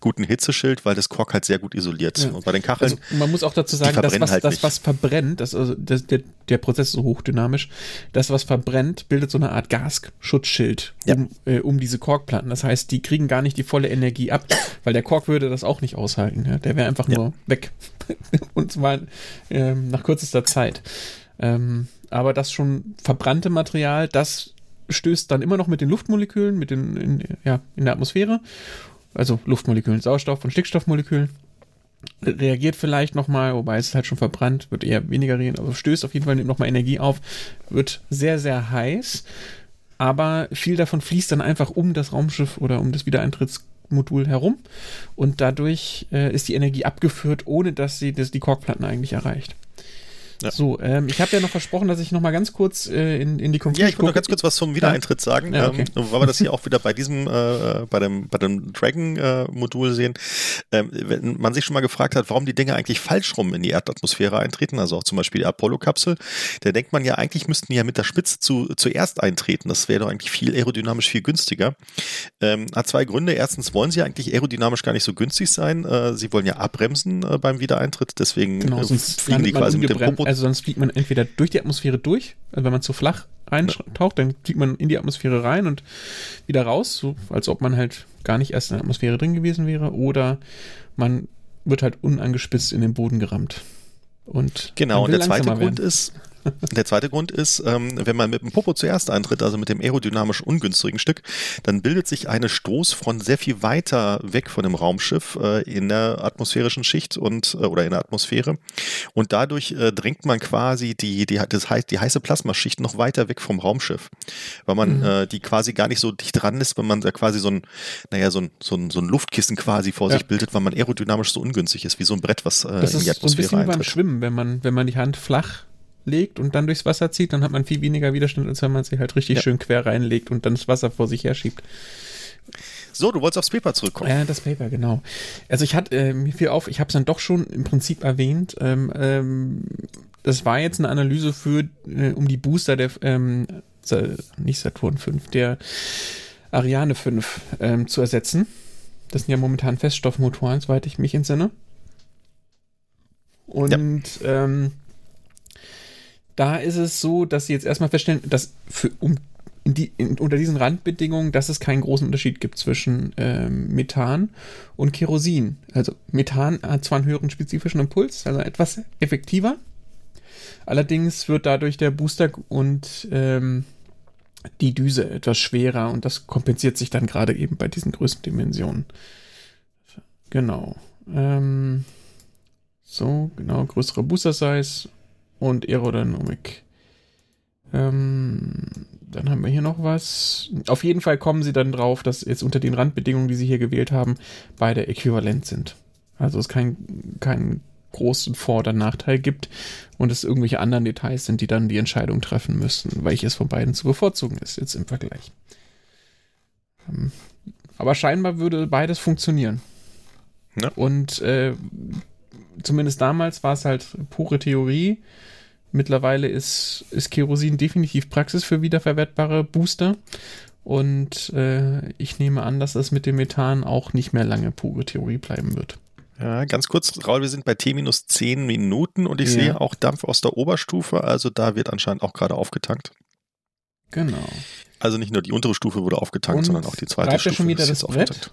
guten Hitzeschild, weil das Kork halt sehr gut isoliert. Ja. Und bei den Kacheln. Also man muss auch dazu sagen, das was, halt das, was verbrennt, das, also das, der, der Prozess ist so hochdynamisch, das, was verbrennt, bildet so eine Art Gasschutzschild ja. um, äh, um diese Korkplatten. Das heißt, die kriegen gar nicht die volle Energie ab, weil der Kork würde das auch nicht aushalten. Ja? Der wäre einfach nur ja. weg. Und zwar ähm, nach kürzester Zeit. Ähm, aber das schon verbrannte Material, das stößt dann immer noch mit den Luftmolekülen, mit den, in, ja, in der Atmosphäre also Luftmolekülen, Sauerstoff und Stickstoffmolekülen. Reagiert vielleicht nochmal, wobei es halt schon verbrannt, wird eher weniger reagieren, aber stößt auf jeden Fall nochmal Energie auf, wird sehr, sehr heiß, aber viel davon fließt dann einfach um das Raumschiff oder um das Wiedereintrittsmodul herum und dadurch äh, ist die Energie abgeführt, ohne dass sie das, die Korkplatten eigentlich erreicht. Ja. So, ähm, ich habe ja noch versprochen, dass ich noch mal ganz kurz äh, in, in die Conclusion Ja, ich wollte noch ganz kurz was zum Wiedereintritt sagen, ja, okay. ähm, weil wir das hier auch wieder bei diesem, äh, bei dem, bei dem Dragon-Modul äh, sehen. Ähm, wenn man sich schon mal gefragt hat, warum die Dinge eigentlich falsch rum in die Erdatmosphäre eintreten, also auch zum Beispiel die Apollo-Kapsel, da denkt man ja, eigentlich müssten die ja mit der Spitze zu, zuerst eintreten. Das wäre doch eigentlich viel aerodynamisch viel günstiger. Ähm, hat zwei Gründe. Erstens wollen sie eigentlich aerodynamisch gar nicht so günstig sein. Äh, sie wollen ja abbremsen äh, beim Wiedereintritt, deswegen genau, äh, fliegen die quasi mit dem Popo also sonst fliegt man entweder durch die Atmosphäre durch, also wenn man zu flach eintaucht, dann fliegt man in die Atmosphäre rein und wieder raus, so als ob man halt gar nicht erst in der Atmosphäre drin gewesen wäre, oder man wird halt unangespitzt in den Boden gerammt. Und genau, und der zweite Grund ist, der zweite Grund ist, ähm, wenn man mit dem Popo zuerst eintritt, also mit dem aerodynamisch ungünstigen Stück, dann bildet sich eine Stoßfront sehr viel weiter weg von dem Raumschiff äh, in der atmosphärischen Schicht und äh, oder in der Atmosphäre. Und dadurch äh, drängt man quasi die, die, das heißt, die heiße Plasmaschicht noch weiter weg vom Raumschiff. Weil man mhm. äh, die quasi gar nicht so dicht dran ist, wenn man da quasi so ein, naja, so ein, so ein, so ein Luftkissen quasi vor ja. sich bildet, weil man aerodynamisch so ungünstig ist, wie so ein Brett, was äh, das in die Atmosphäre ist so ein bisschen eintritt. beim Schwimmen, wenn man, wenn man die Hand flach legt und dann durchs Wasser zieht, dann hat man viel weniger Widerstand, als wenn man sie halt richtig ja. schön quer reinlegt und dann das Wasser vor sich her schiebt. So, du wolltest aufs Paper zurückkommen. Ja, das Paper, genau. Also ich hatte äh, mir viel auf, ich habe es dann doch schon im Prinzip erwähnt. Ähm, ähm, das war jetzt eine Analyse für, äh, um die Booster der, ähm, nicht Saturn 5, der Ariane 5 ähm, zu ersetzen. Das sind ja momentan Feststoffmotoren, soweit ich mich entsinne. Und ja. ähm, da ist es so, dass sie jetzt erstmal feststellen, dass für, um in die, in, unter diesen Randbedingungen, dass es keinen großen Unterschied gibt zwischen ähm, Methan und Kerosin. Also Methan hat zwar einen höheren spezifischen Impuls, also etwas effektiver. Allerdings wird dadurch der Booster und ähm, die Düse etwas schwerer und das kompensiert sich dann gerade eben bei diesen Größendimensionen. Genau. Ähm, so, genau, größere Booster-Size und Aerodynamik. Ähm, dann haben wir hier noch was. Auf jeden Fall kommen sie dann drauf, dass jetzt unter den Randbedingungen, die sie hier gewählt haben, beide äquivalent sind. Also es keinen kein großen Vor- oder Nachteil gibt und es irgendwelche anderen Details sind, die dann die Entscheidung treffen müssen, welches von beiden zu bevorzugen ist, jetzt im Vergleich. Ähm, aber scheinbar würde beides funktionieren. Ja. Und äh, zumindest damals war es halt pure Theorie. Mittlerweile ist, ist Kerosin definitiv Praxis für wiederverwertbare Booster. Und äh, ich nehme an, dass es mit dem Methan auch nicht mehr lange pure Theorie bleiben wird. Ja, ganz kurz, Raul, wir sind bei T minus 10 Minuten und ich ja. sehe auch Dampf aus der Oberstufe, also da wird anscheinend auch gerade aufgetankt. Genau. Also nicht nur die untere Stufe wurde aufgetankt, und sondern auch die zweite Stufe. schon wieder das Brett?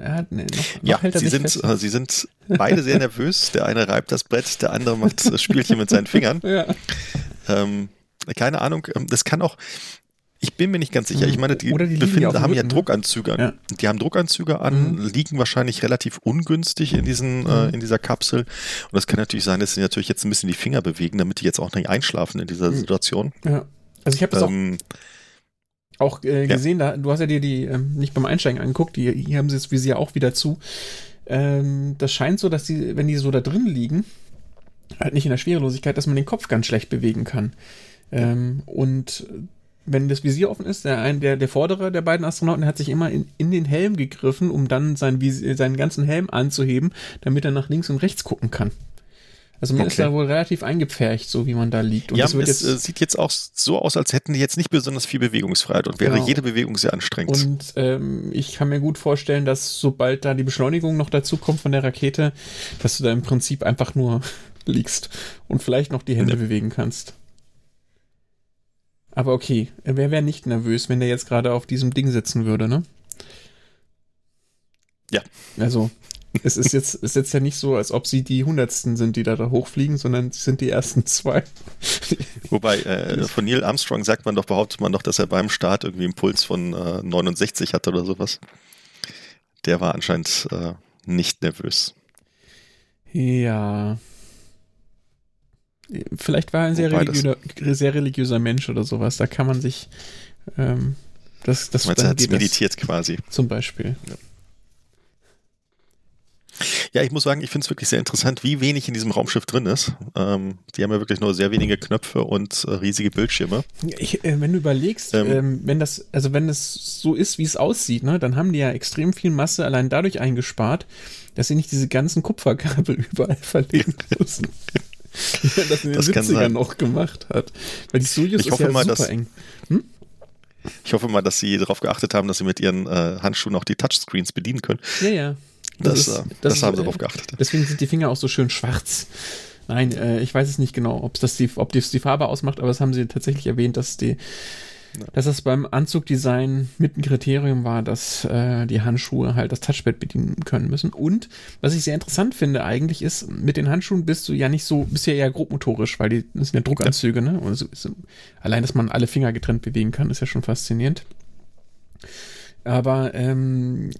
Hat, nee, noch, noch ja, sie sind, fest. sie sind beide sehr nervös. Der eine reibt das Brett, der andere macht das Spielchen mit seinen Fingern. Ja. Ähm, keine Ahnung, ähm, das kann auch, Ich bin mir nicht ganz sicher. Ich meine, die, die befinden, ja haben ja Rücken, ne? Druckanzüge an. Ja. Die haben Druckanzüge an, Mhm. liegen wahrscheinlich relativ ungünstig in, diesen, äh, Mhm. in dieser Kapsel. Und das kann natürlich sein, dass sie natürlich jetzt ein bisschen die Finger bewegen, damit die jetzt auch nicht einschlafen in dieser Mhm. Situation. Ja. Also ich habe das Ähm, auch äh, Ja. gesehen, da, du hast ja dir die ähm, nicht beim Einsteigen angeguckt, die, hier haben sie das Visier auch wieder zu. Ähm, das scheint so, dass die, wenn die so da drin liegen, halt nicht in der Schwerelosigkeit, dass man den Kopf ganz schlecht bewegen kann. Ähm, und wenn das Visier offen ist, der, ein, der, der vordere der beiden Astronauten der hat sich immer in, in den Helm gegriffen, um dann sein Visier, seinen ganzen Helm anzuheben, damit er nach links und rechts gucken kann. Also man ist Okay. da wohl relativ eingepfercht, so wie man da liegt. Und ja, es jetzt äh, sieht jetzt auch so aus, als hätten die jetzt nicht besonders viel Bewegungsfreiheit und wäre Genau. jede Bewegung sehr anstrengend. Und ähm, ich kann mir gut vorstellen, dass sobald da die Beschleunigung noch dazu kommt von der Rakete, dass du da im Prinzip einfach nur liegst und vielleicht noch die Hände Ja. bewegen kannst. Aber okay, wer wäre nicht nervös, wenn der jetzt gerade auf diesem Ding sitzen würde, ne? Ja. Also, es ist jetzt, ist jetzt ja nicht so, als ob sie die Hundertsten sind, die da, da hochfliegen, sondern sie sind die ersten zwei. Wobei, äh, von Neil Armstrong sagt man doch, behauptet man doch, dass er beim Start irgendwie einen Puls von äh, 69 hatte oder sowas. Der war anscheinend äh, nicht nervös. Ja. Vielleicht war er ein sehr, religiöser, sehr religiöser Mensch oder sowas. Da kann man sich ähm, das, das, Meinst er hat meditiert quasi? zum Beispiel. Ja, ich muss sagen, ich finde es wirklich sehr interessant, wie wenig in diesem Raumschiff drin ist. Ähm, die haben ja wirklich nur sehr wenige Knöpfe und äh, riesige Bildschirme. Ich, äh, wenn du überlegst, Ähm. ähm, wenn das, also wenn es so ist, wie es aussieht, ne, dann haben die ja extrem viel Masse allein dadurch eingespart, dass sie nicht diese ganzen Kupferkabel überall verlegen müssen. Wie man das in den Das kann 70ern sein. noch gemacht hat. Weil die Sojus Ich ist hoffe ja mal, super dass- eng. Ich hoffe mal, dass sie darauf geachtet haben, dass sie mit ihren äh, Handschuhen auch die Touchscreens bedienen können. Ja, ja. Das, ist- äh, das, ist, haben sie äh, darauf geachtet. Deswegen sind die Finger auch so schön schwarz. Nein, äh, ich weiß es nicht genau, ob das die, ob das die Farbe ausmacht, aber das haben sie tatsächlich erwähnt, dass die, dass das beim Anzugdesign mit ein Kriterium war, dass äh, die Handschuhe halt das Touchpad bedienen können müssen. Und was ich sehr interessant finde eigentlich ist, mit den Handschuhen bist du ja nicht so, bist ja eher grobmotorisch, weil die das sind ja Druckanzüge, ne? Und so, so, allein, dass man alle Finger getrennt bewegen kann, ist ja schon faszinierend. Aber ähm,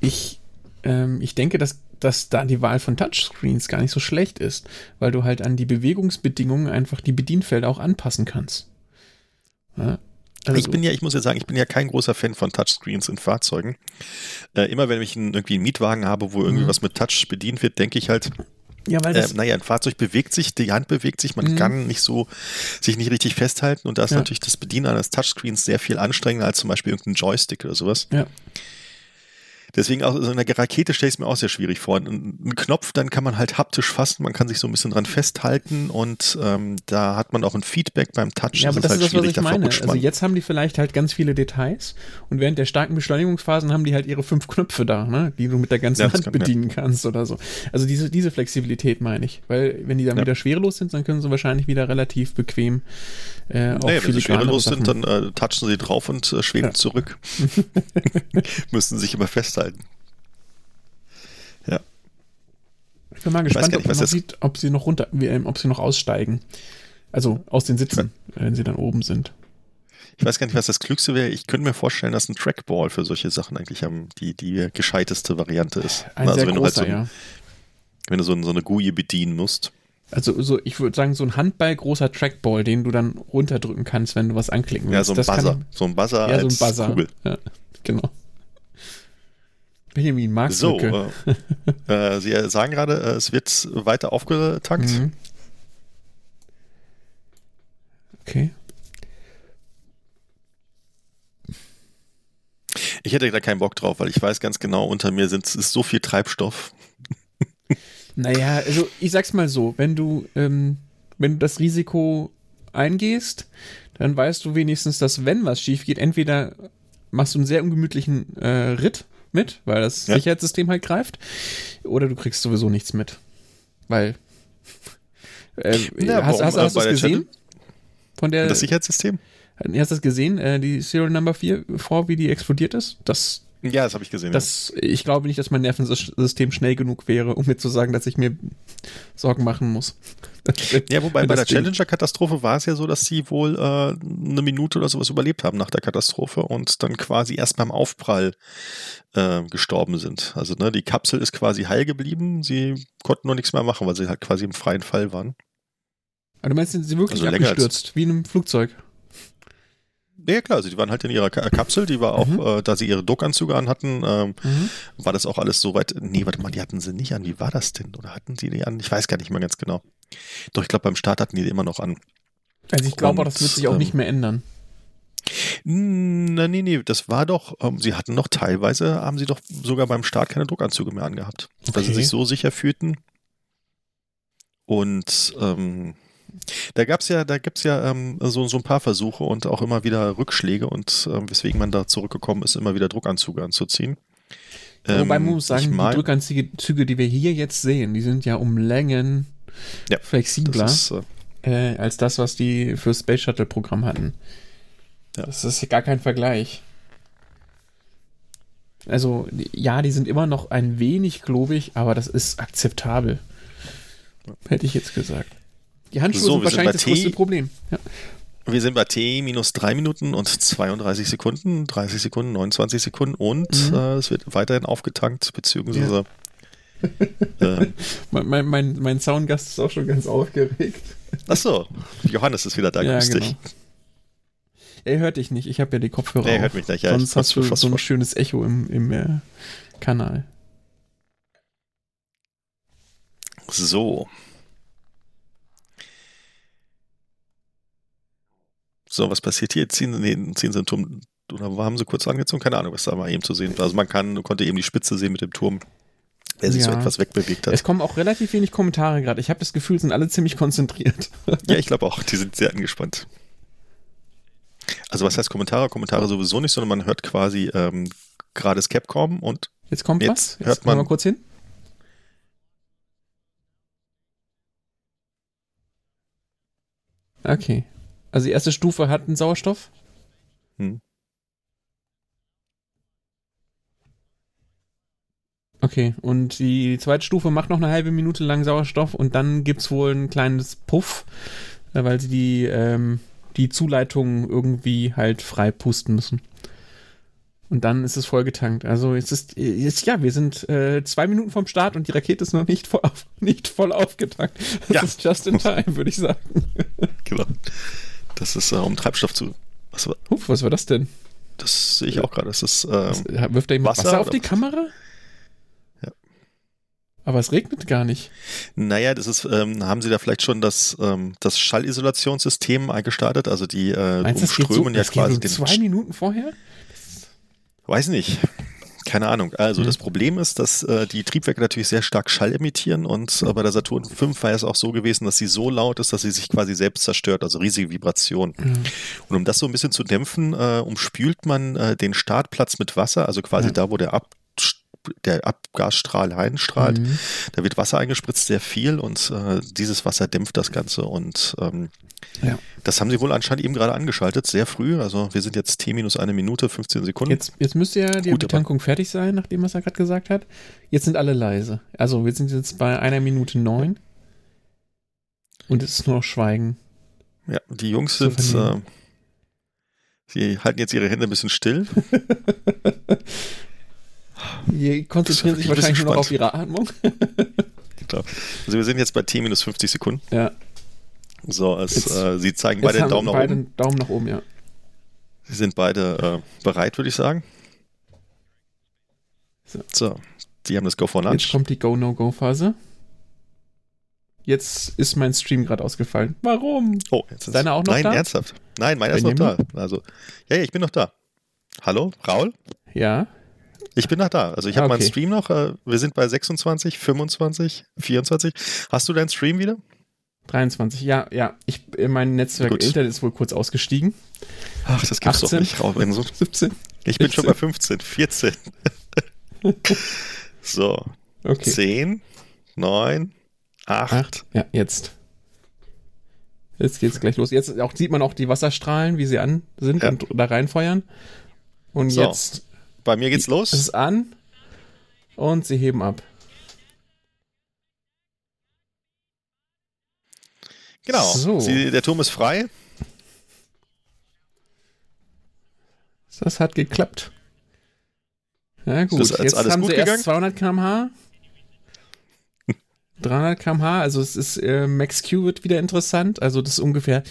ich ähm, ich denke, dass, dass da die Wahl von Touchscreens gar nicht so schlecht ist, weil du halt an die Bewegungsbedingungen einfach die Bedienfelder auch anpassen kannst. Ja, also- ich bin ja, ich muss ja sagen, ich bin ja kein großer Fan von Touchscreens in Fahrzeugen. Äh, immer wenn ich einen, irgendwie einen Mietwagen habe, wo irgendwie Mhm. was mit Touch bedient wird, denke ich halt, ja, weil äh, naja, ein Fahrzeug bewegt sich, die Hand bewegt sich, man Mhm. kann nicht so, sich nicht richtig festhalten und da ist Ja. natürlich das Bedienen eines Touchscreens sehr viel anstrengender als zum Beispiel irgendein Joystick oder sowas. ja, Deswegen auch so eine Rakete stelle ich mir auch sehr schwierig vor. Ein, Knopf, dann kann man halt haptisch fassen, man kann sich so ein bisschen dran festhalten und ähm, da hat man auch ein Feedback beim Touch. ja, aber das halt ist das, was ich meine. Also jetzt haben die vielleicht halt ganz viele Details und während der starken Beschleunigungsphasen haben die halt ihre fünf Knöpfe da, ne, die du mit der ganzen Ja, das Hand kann- ja. bedienen kannst oder so. Also diese, diese Flexibilität meine ich, weil wenn die dann Ja. wieder schwerelos sind, dann können sie wahrscheinlich wieder relativ bequem äh, auch Naja, wenn sie schwerelos sind, dann äh, touchen sie drauf und äh, schweben Ja. zurück. Müssen sich immer festhalten. Ja. Ich bin mal gespannt, gar ob nicht, man sieht, ob sie noch runter, ähm, ob sie noch aussteigen. Also aus den Sitzen, wenn sie dann oben sind. Ich weiß gar nicht, was das Klügste wäre. Ich könnte mir vorstellen, dass ein Trackball für solche Sachen eigentlich am, die, die gescheiteste Variante ist. Ein also sehr wenn du halt so, großer, ein, ja. wenn du so, so eine GUI bedienen musst. Also so, ich würde sagen, so ein handballgroßer Trackball, den du dann runterdrücken kannst, wenn du was anklicken Ja, willst. so ein Das kann- Buzzer. So ein Buzzer Ja, so ein als Buzzer. Kugel. Ja, genau. Benjamin, magst So, äh, äh, Sie sagen gerade, äh, es wird weiter aufgetankt. Mhm. Okay. Ich hätte da keinen Bock drauf, weil ich weiß ganz genau, unter mir sind, ist so viel Treibstoff. Naja, also ich sag's mal so, wenn du, ähm, wenn du das Risiko eingehst, dann weißt du wenigstens, dass wenn was schief geht, entweder machst du einen sehr ungemütlichen äh, Ritt mit, weil das Ja. Sicherheitssystem halt greift, oder du kriegst sowieso nichts mit. Weil äh, Ja, hast, warum, hast, äh, hast du bei es der gesehen? Von der, das Sicherheitssystem? hast du das gesehen, äh, die Serial Number 4, vor wie die explodiert ist? Das Ja, das habe ich gesehen. Das, Ich glaube nicht, dass mein Nervensystem schnell genug wäre, um mir zu sagen, dass ich mir Sorgen machen muss. Ja, wobei bei der Challenger-Katastrophe war es ja so, dass sie wohl äh, eine Minute oder sowas überlebt haben nach der Katastrophe und dann quasi erst beim Aufprall äh, gestorben sind. Also ne, die Kapsel ist quasi heil geblieben, sie konnten nur nichts mehr machen, weil sie halt quasi im freien Fall waren. Aber du meinst, sind sie wirklich also abgestürzt, wie in einem Flugzeug? Ja, klar, also die waren halt in ihrer Kapsel, die war auch, mhm. äh, da sie ihre Druckanzüge anhatten, ähm, mhm. war das auch alles soweit. Nee, warte mal, die hatten sie nicht an. Wie war das denn? Oder hatten sie die an? Ich weiß gar nicht mehr ganz genau. Doch, ich glaube, beim Start hatten die die immer noch an. Also ich glaube, das wird sich auch ähm, nicht mehr ändern. Na, nee, nee, das war doch, ähm, sie hatten noch teilweise, haben sie doch sogar beim Start keine Druckanzüge mehr angehabt. Okay. Weil sie sich so sicher fühlten. Und ähm, da gab's ja, da gibt's ja ähm, so, so ein paar Versuche und auch immer wieder Rückschläge und ähm, weswegen man da zurückgekommen ist, immer wieder Druckanzüge anzuziehen. Ähm, Wobei man muss sagen, die Druckanzüge, die wir hier jetzt sehen, die sind ja um Längen ja, flexibler ist, äh, äh, als das, was die für Space Shuttle Programm hatten. Ja. Das ist gar kein Vergleich. Also, ja, die sind immer noch ein wenig globig, aber das ist akzeptabel. Hätte ich jetzt gesagt. Die Handschuhe so, sind wahrscheinlich sind das größte Problem. Ja. Wir sind bei T minus 3 Minuten und 32 Sekunden, 30 Sekunden, 29 Sekunden und mhm. äh, es wird weiterhin aufgetankt, beziehungsweise. Ja. äh, mein, mein, mein Soundgast ist auch schon ganz aufgeregt. Achso, Johannes ist wieder da, ja, grüß genau. dich. Er hört dich nicht, ich habe ja die Kopfhörer. Er hört mich nicht, ja. Sonst hast du so ein schönes Echo im, im äh, Kanal. So, So, was passiert hier? Ziehen, nee, ziehen sie einen Turm, oder haben sie kurz angezogen? Keine Ahnung, was da mal eben zu sehen war. Also man kann, konnte eben die Spitze sehen mit dem Turm, der sich ja. so etwas wegbewegt hat. Es kommen auch relativ wenig Kommentare gerade. Ich habe das Gefühl, sind alle ziemlich konzentriert. ja, ich glaube auch. Die sind sehr angespannt. Also was heißt Kommentare? Kommentare sowieso nicht, sondern man hört quasi ähm, gerade das Capcom und jetzt kommt jetzt was. Jetzt hört man mal kurz hin. Okay. Also die erste Stufe hat einen Sauerstoff. Hm. Okay, und die zweite Stufe macht noch eine halbe Minute lang Sauerstoff und dann gibt es wohl ein kleines Puff, äh, weil sie die, ähm, die Zuleitung irgendwie halt frei pusten müssen. Und dann ist es vollgetankt. Also es ist, ist ja, wir sind äh, zwei Minuten vom Start und die Rakete ist noch nicht voll, auf, nicht voll aufgetankt. Das ja. ist just in time, würde ich sagen. Genau. Das ist, äh, um Treibstoff zu. Was war, Hup, was war das denn? Das sehe ich auch gerade. Das ist. Ähm, wirft da jemand Wasser, Wasser auf die Kamera? Ja. Aber es regnet gar nicht. Naja, das ist, ähm, haben Sie da vielleicht schon das, ähm, das Schallisolationssystem eingestartet? Also die äh, Meinst, umströmen so, ja quasi so den. Zwei Minuten vorher? Weiß nicht. Keine Ahnung. Also mhm. das Problem ist, dass äh, die Triebwerke natürlich sehr stark Schall emittieren und äh, bei der Saturn V war es auch so gewesen, dass sie so laut ist, dass sie sich quasi selbst zerstört, also riesige Vibrationen. Mhm. Und um das so ein bisschen zu dämpfen, äh, umspült man äh, den Startplatz mit Wasser, also quasi mhm. da, wo der Ab der Abgasstrahl einstrahlt. Mhm. Da wird Wasser eingespritzt, sehr viel und äh, dieses Wasser dämpft das Ganze und ähm, ja. das haben sie wohl anscheinend eben gerade angeschaltet, sehr früh. Also wir sind jetzt T minus eine Minute, 15 Sekunden. Jetzt, jetzt müsste ja die Gut, Betankung fertig sein, nachdem was er gerade gesagt hat. Jetzt sind alle leise. Also wir sind jetzt bei einer Minute neun und es ist nur noch Schweigen. Ja, die Jungs sind, äh, sie halten jetzt ihre Hände ein bisschen still. Die konzentrieren sich wahrscheinlich nur noch auf ihre Atmung. genau. Also wir sind jetzt bei T minus 50 Sekunden. Ja. So, es, äh, sie zeigen beide den Daumen nach beide oben. Daumen nach oben, ja. Sie sind beide äh, bereit, würde ich sagen. So. so, die haben das Go for Lunch. Jetzt kommt die Go-No-Go-Phase. Jetzt ist mein Stream gerade ausgefallen. Warum? Oh, jetzt ist Deiner auch noch Nein, da? Nein, ernsthaft. Nein, meiner ist noch da. Also, ja, ja, ich bin noch da. Hallo, Raul? Ja. Ich bin noch da. Also ich habe okay. meinen Stream noch. Äh, wir sind bei 26, 25, 24. Hast du deinen Stream wieder? 23, ja, ja. Ich, mein Netzwerk Gut. Internet ist wohl kurz ausgestiegen. Ach, das gibt's 18, doch nicht. So 17. Ich bin 16. schon bei 15, 14. so. Okay. 10, 9, 8. 8. Ja, jetzt. Jetzt geht's gleich los. Jetzt auch, sieht man auch die Wasserstrahlen, wie sie an sind ja. und da reinfeuern. Und so. jetzt bei mir geht's los. Es ist an und sie heben ab. Genau. So. Sie, der Turm ist frei. Das hat geklappt. Ja gut, ist jetzt alles haben gut sie gegangen? erst 200 km/h. 300 km/h, also es ist äh, Max Q wird wieder interessant, also das ist ungefähr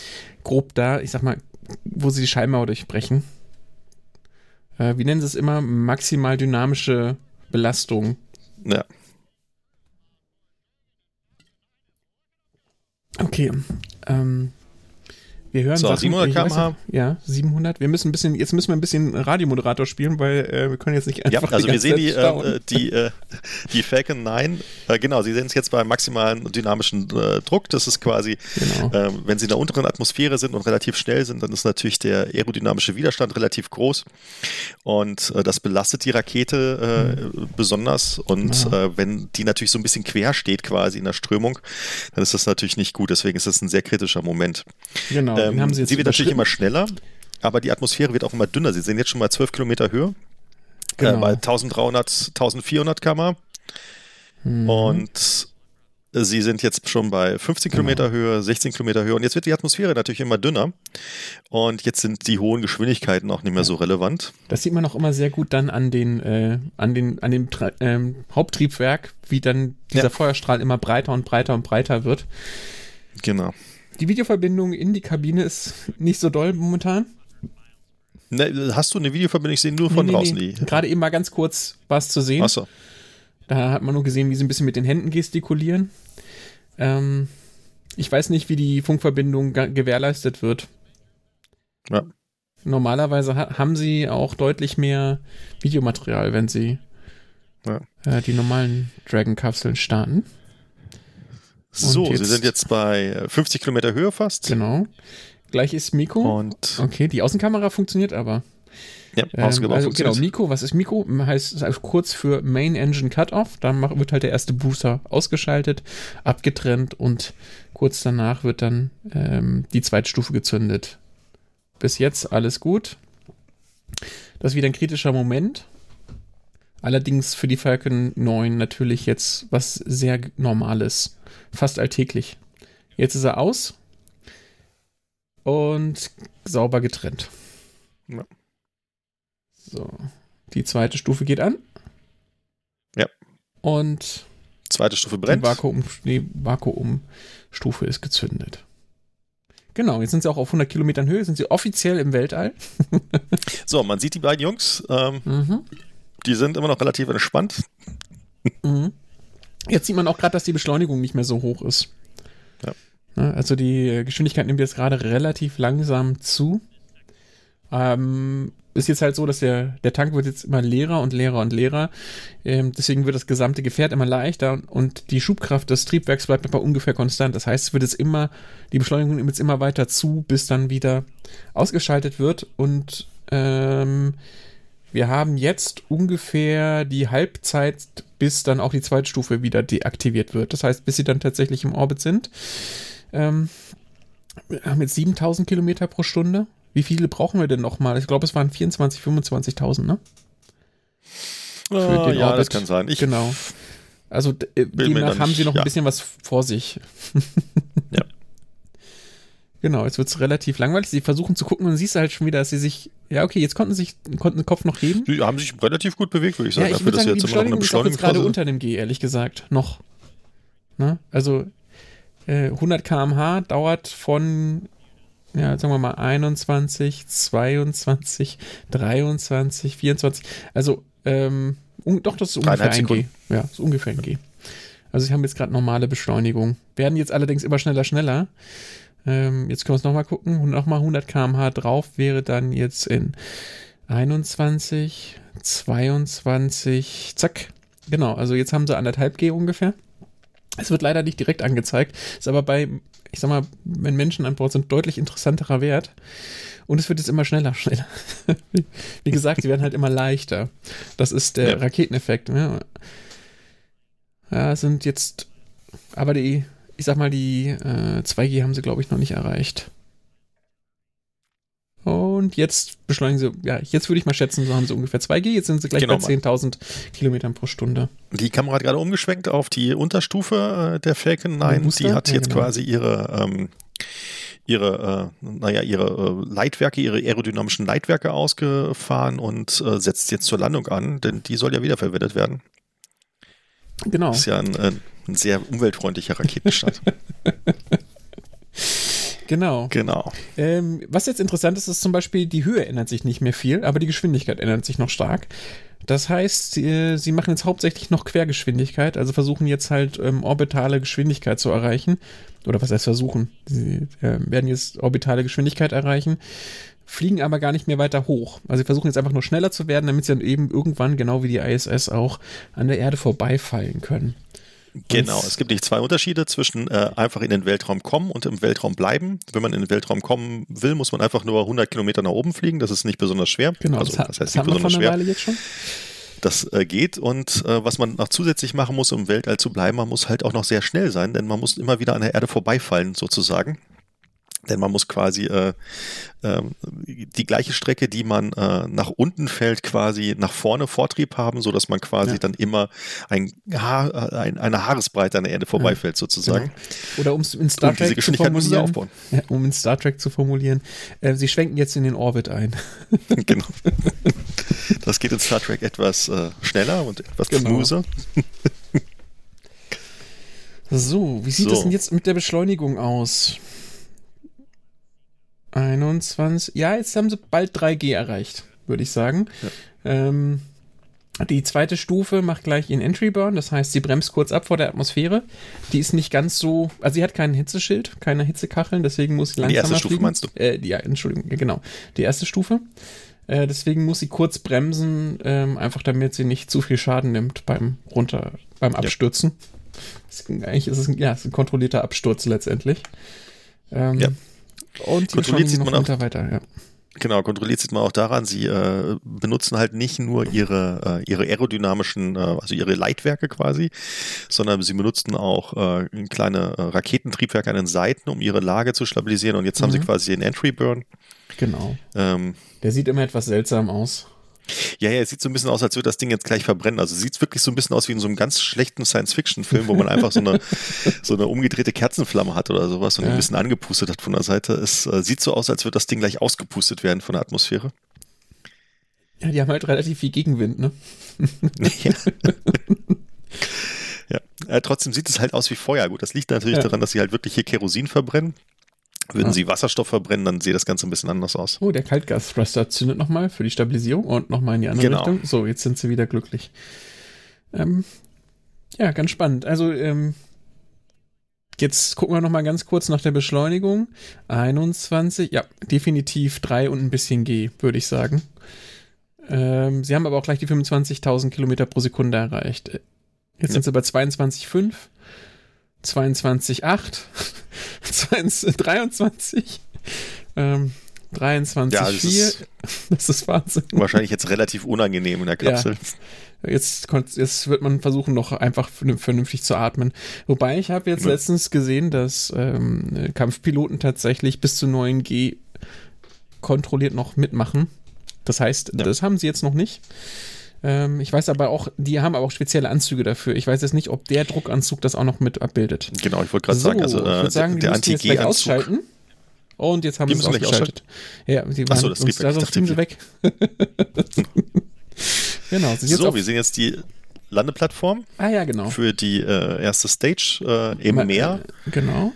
grob da, ich sag mal, wo sie die Schallmauer durchbrechen. Äh, wie nennen sie es immer? Maximal dynamische Belastung. Ja. Okay. Ähm, wir hören So, Sachen- 700 ich weiß km/h. Ja, 700. Wir müssen ein bisschen, jetzt müssen wir ein bisschen Radiomoderator spielen, weil äh, wir können jetzt nicht Ja, einfach also die wir sehen die, staunen. äh, die, äh, die Falcon 9, äh, genau, Sie sehen es jetzt beim maximalen dynamischen äh, Druck. Das ist quasi, Genau. ähm, wenn Sie in der unteren Atmosphäre sind und relativ schnell sind, dann ist natürlich der aerodynamische Widerstand relativ groß. Und äh, das belastet die Rakete äh, besonders. Und Mhm. Ja. wenn die natürlich so ein bisschen quer steht quasi in der Strömung, dann ist das natürlich nicht gut. Deswegen ist das ein sehr kritischer Moment. Genau, Ähm, haben sie jetzt sie wird natürlich immer schneller, aber die Atmosphäre wird auch immer dünner. Sie sind jetzt schon mal 12 Kilometer Höhe, Genau. äh, bei 1300, 1400 km. Mhm. Und sie sind jetzt schon bei 15 Genau. Kilometer Höhe, 16 Kilometer Höhe. Und jetzt wird die Atmosphäre natürlich immer dünner. Und jetzt sind die hohen Geschwindigkeiten auch nicht mehr so relevant. Das sieht man auch immer sehr gut dann an den, äh, an den, an dem ähm, Haupttriebwerk, wie dann dieser Ja. Feuerstrahl immer breiter und breiter und breiter wird. Genau. Die Videoverbindung in die Kabine ist nicht so doll momentan. Ne, hast du eine Videoverbindung? Ich sehe nur von Nee, nee, draußen nee. die. Gerade eben mal ganz kurz was zu sehen. Achso. Da hat man nur gesehen, wie sie ein bisschen mit den Händen gestikulieren. Ähm, ich weiß nicht, wie die Funkverbindung gewährleistet wird. Ja. Normalerweise ha haben sie auch deutlich mehr Videomaterial, wenn sie Ja. äh, die normalen Dragon-Kapseln starten. So, jetzt- sie sind jetzt bei äh, 50 Kilometer Höhe fast. Genau. Gleich ist Miko. Und Okay, die Außenkamera funktioniert aber. ja, Ähm, also genau. Miko, was ist Miko? Heißt also kurz für Main Engine Cutoff. Dann mach- wird halt der erste Booster ausgeschaltet, abgetrennt und kurz danach wird dann ähm, die zweite Stufe gezündet. Bis jetzt alles gut. Das ist wieder ein kritischer Moment. Allerdings für die Falcon 9 natürlich jetzt was sehr Normales. Fast alltäglich. Jetzt ist er aus und sauber getrennt. Ja. So. Die zweite Stufe geht an. Ja. Und Zweite Stufe die brennt. Vakuum, die Vakuumstufe ist gezündet. Genau, jetzt sind sie auch auf 100 Kilometern Höhe, sind sie offiziell im Weltall. So, man sieht die beiden Jungs. Ähm, Mhm. Die sind immer noch relativ entspannt. Mhm. Jetzt sieht man auch gerade, dass die Beschleunigung nicht mehr so hoch ist. Ja. Ne, Also die Geschwindigkeit nimmt jetzt gerade relativ langsam zu. Ähm, ist jetzt halt so, dass der, der Tank wird jetzt immer leerer und leerer und leerer. Ähm, deswegen wird das gesamte Gefährt immer leichter und die Schubkraft des Triebwerks bleibt aber ungefähr konstant. Das heißt, es wird jetzt immer, die Beschleunigung nimmt jetzt immer weiter zu, bis dann wieder ausgeschaltet wird und ähm, wir haben jetzt ungefähr die Halbzeit, bis dann auch die zweite Stufe wieder deaktiviert wird. Das heißt, bis sie dann tatsächlich im Orbit sind. Ähm, wir haben jetzt 7000 Kilometer pro Stunde. Wie viele brauchen wir denn nochmal? Ich glaube, es waren 24.000, 25.000, ne? Ah, den ja, das Orbit. kann sein. Ich, genau. Also äh, demnach haben sie noch ein ja. bisschen was vor sich. Ja. Genau, jetzt wird es relativ langweilig. Sie versuchen zu gucken und dann siehst halt schon wieder, dass sie sich, ja okay, jetzt konnten sie sich, konnten den Kopf noch heben. Die haben sich relativ gut bewegt, würde ich Ja, sagen. ich dafür, würde dass sagen, sie die Beschleunigung ist auch jetzt gerade unter dem G, ehrlich gesagt, noch. Ne? Also äh, 100 km/h dauert von, ja, sagen wir mal 21, 22, 23, 24, also ähm, doch, das ist ungefähr ein G. Ja, ist ungefähr ein G. Also sie haben jetzt gerade normale Beschleunigung. Werden jetzt allerdings immer schneller, schneller. Ähm, jetzt können wir uns nochmal gucken. Nochmal 100 km/h drauf wäre dann jetzt in 21, 22, zack. Genau, also jetzt haben sie anderthalb G ungefähr. Es wird leider nicht direkt angezeigt, ist aber bei, ich sag mal, wenn Menschen an Bord sind, deutlich interessanterer Wert. Und es wird jetzt immer schneller, schneller. Wie gesagt, sie werden halt immer leichter. Das ist der Ja. Raketeneffekt. Ne? Ja, es sind jetzt, aber die, ich sag mal, die äh, 2G haben sie, glaube ich, noch nicht erreicht. Und jetzt beschleunigen sie, ja, jetzt würde ich mal schätzen, so haben sie ungefähr 2G. Jetzt sind sie gleich Genau. bei 10.000 Kilometern pro Stunde. Die Kamera hat gerade umgeschwenkt auf die Unterstufe äh, der Falcon 9. Booster? Die hat Ja, jetzt genau. quasi ihre, ähm, ihre, äh, naja, ihre äh, Leitwerke, ihre aerodynamischen Leitwerke ausgefahren und äh, setzt jetzt zur Landung an, denn die soll ja wiederverwendet werden. Genau. Das ist ja ein, äh, ein sehr umweltfreundlicher Raketenstart. Genau. genau. Ähm, was jetzt interessant ist, ist zum Beispiel, die Höhe ändert sich nicht mehr viel, aber die Geschwindigkeit ändert sich noch stark. Das heißt, sie, sie machen jetzt hauptsächlich noch Quergeschwindigkeit, also versuchen jetzt halt ähm, orbitale Geschwindigkeit zu erreichen. Oder was heißt versuchen? Sie äh, werden jetzt orbitale Geschwindigkeit erreichen, fliegen aber gar nicht mehr weiter hoch. Also sie versuchen jetzt einfach nur schneller zu werden, damit sie dann eben irgendwann, genau wie die ISS auch, an der Erde vorbeifallen können. Genau, es gibt nicht zwei Unterschiede zwischen äh, einfach in den Weltraum kommen und im Weltraum bleiben. Wenn man in den Weltraum kommen will, muss man einfach nur 100 Kilometer nach oben fliegen. Das ist nicht besonders schwer. Genau, also, das, das heißt nicht besonders schwer. Weile jetzt schon. Das äh, geht und äh, was man noch zusätzlich machen muss, um im Weltall zu bleiben, man muss halt auch noch sehr schnell sein, denn man muss immer wieder an der Erde vorbeifallen sozusagen. Denn man muss quasi äh, ähm, die gleiche Strecke, die man äh, nach unten fällt, quasi nach vorne Vortrieb haben, so dass man quasi Ja. dann immer ein Haar, äh, ein, eine Haaresbreite an der Erde vorbeifällt sozusagen. Genau. Oder um es in Star Trek zu formulieren, aufbauen. ja, um in Star Trek zu formulieren, äh, sie schwenken jetzt in den Orbit ein. genau. Das geht in Star Trek etwas äh, schneller und etwas Genau. smoother. So, wie sieht So. es denn jetzt mit der Beschleunigung aus? 21. Ja, jetzt haben sie bald 3G erreicht, würde ich sagen. Ähm, die zweite Stufe macht gleich ihren Entry Burn, das heißt, sie bremst kurz ab vor der Atmosphäre. Die ist nicht ganz so, also sie hat kein Hitzeschild, keine Hitzekacheln, deswegen muss sie langsamer Die erste Stufe fliegen. meinst du? Äh, die, ja, Entschuldigung, ja, genau. Die erste Stufe. Äh, deswegen muss sie kurz bremsen, ähm, einfach damit sie nicht zu viel Schaden nimmt beim runter, beim Abstürzen. Das ist, eigentlich ist es ein, ja, es ist ein kontrollierter Absturz letztendlich. Ähm, Ja. Und Kontrolliert sieht man auch- weiter, weiter, ja. Genau, kontrolliert sieht man auch daran, sie äh, benutzen halt nicht nur ihre, äh, ihre aerodynamischen, äh, also ihre Leitwerke quasi, sondern sie benutzen auch äh, kleine äh, Raketentriebwerke an den Seiten, um ihre Lage zu stabilisieren. Und jetzt haben sie Mhm. quasi den Entry Burn. Genau. Ähm, Der sieht immer etwas seltsam aus. Ja, ja, es sieht so ein bisschen aus, als würde das Ding jetzt gleich verbrennen. Also sieht wirklich so ein bisschen aus wie in so einem ganz schlechten Science-Fiction-Film, wo man einfach so eine, so eine umgedrehte Kerzenflamme hat oder sowas und Ja. ein bisschen angepustet hat von der Seite. Es äh, sieht so aus, als würde das Ding gleich ausgepustet werden von der Atmosphäre. Ja, die haben halt relativ viel Gegenwind, ne? Ja. ja. Äh, trotzdem sieht es halt aus wie Feuer. Gut, das liegt natürlich Ja. daran, dass sie halt wirklich hier Kerosin verbrennen. Würden Ja. sie Wasserstoff verbrennen, dann sähe das Ganze ein bisschen anders aus. Oh, der Kaltgas-Thruster zündet nochmal für die Stabilisierung und nochmal in die andere Genau. Richtung. So, jetzt sind sie wieder glücklich. Ähm, ja, ganz spannend. Also, ähm, jetzt gucken wir nochmal ganz kurz nach der Beschleunigung. 21, ja, definitiv 3 und ein bisschen G, würde ich sagen. Ähm, sie haben aber auch gleich die 25.000 Kilometer pro Sekunde erreicht. Jetzt Ja. sind sie bei 22,5, 22,8, 22, 23, ähm, 23,4. Ja, das ist Das ist Wahnsinn. wahrscheinlich jetzt relativ unangenehm in der Kapsel. Jetzt, konnt- jetzt wird man versuchen, noch einfach vernün- vernünftig zu atmen. Wobei ich habe jetzt Ja. letztens gesehen, dass ähm, Kampfpiloten tatsächlich bis zu 9G kontrolliert noch mitmachen. Das heißt, Ja. das haben sie jetzt noch nicht. Ähm, ich weiß aber auch, die haben aber auch spezielle Anzüge dafür. Ich weiß jetzt nicht, ob der Druckanzug das auch noch mit abbildet. Genau, ich wollte gerade sagen, also ich äh, sagen, der Anti-G-Anzug. ausschalten. Und jetzt haben Die sie es ausgeschaltet. Ja, die so, waren das uns, da fliegen sie weg. genau, sind So, wir sehen jetzt die Landeplattform Ah ja, genau. für die äh, erste Stage äh, im Ma- Meer. äh, Genau.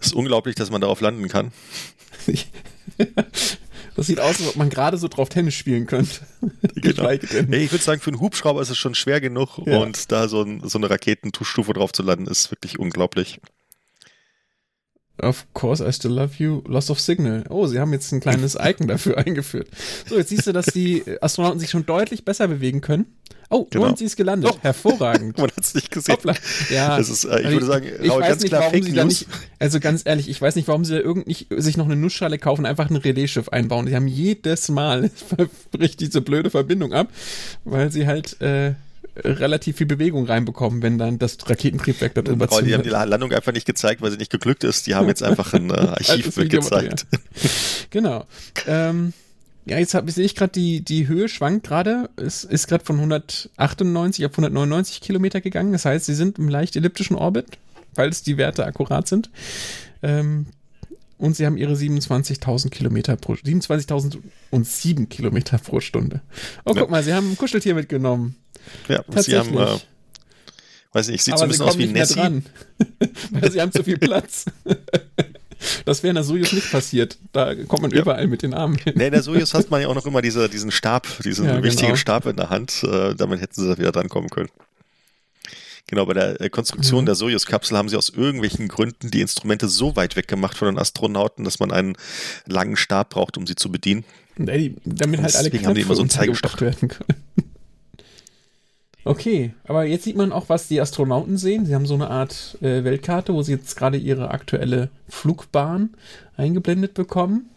Es ist unglaublich, dass man darauf landen kann. Das sieht aus, als ob man gerade so drauf Tennis spielen könnte. Genau. Hey, ich würde sagen, für einen Hubschrauber ist es schon schwer genug Ja. und da so, ein, so eine Raketenstufe drauf zu landen, ist wirklich unglaublich. Of course, I still love you. Loss of Signal. Oh, sie haben jetzt ein kleines Icon dafür eingeführt. So, jetzt siehst du, dass die Astronauten sich schon deutlich besser bewegen können. Oh, Genau. und sie ist gelandet. Oh. Hervorragend. Man hat es nicht gesehen. Hoppla. Ja, Das ist, äh, ich also würde sagen, ich Raul, weiß nicht, klar warum Fake sie da News. nicht, also ganz ehrlich, ich weiß nicht, warum sie da irgend nicht sich noch eine Nussschale kaufen, einfach ein Relaisschiff einbauen. Sie haben jedes Mal bricht diese blöde Verbindung ab, weil sie halt äh, relativ viel Bewegung reinbekommen, wenn dann das Raketentriebwerk darüber Raul, die haben zündet. die Landung einfach nicht gezeigt, weil sie nicht geglückt ist. Die haben jetzt einfach ein äh, Archiv Altes Videomaterial. mitgezeigt. Genau. Ähm, ja, jetzt hab, sehe ich gerade, die, die Höhe schwankt gerade. Es ist gerade von 198 auf 199 Kilometer gegangen. Das heißt, sie sind im leicht elliptischen Orbit, falls die Werte akkurat sind. Ähm, und sie haben ihre 27.000 Kilometer pro 27.007 Kilometer pro Stunde. Oh, guck mal, sie haben ein Kuscheltier mitgenommen. Ja, sie haben, äh, weiß nicht, sieht so ein bisschen aus wie Nessie. Dran, weil sie haben zu viel Platz. Das wäre in der Sojus nicht passiert. Da kommt man ja. überall mit den Armen hin. Nee, in der Sojus hat man ja auch noch immer diese, diesen Stab, diesen ja, wichtigen genau. Stab in der Hand. Äh, damit hätten sie da wieder dran kommen können. Genau, bei der äh, Konstruktion mhm. der Sojus-Kapsel haben sie aus irgendwelchen Gründen die Instrumente so weit weg gemacht von den Astronauten, dass man einen langen Stab braucht, um sie zu bedienen. Nee, damit halt alle Knöpfe haben die immer so einen Zeigestock werden können. Okay, aber jetzt sieht man auch, was die Astronauten sehen. Sie haben so eine Art äh, Weltkarte, wo sie jetzt gerade ihre aktuelle Flugbahn eingeblendet bekommen.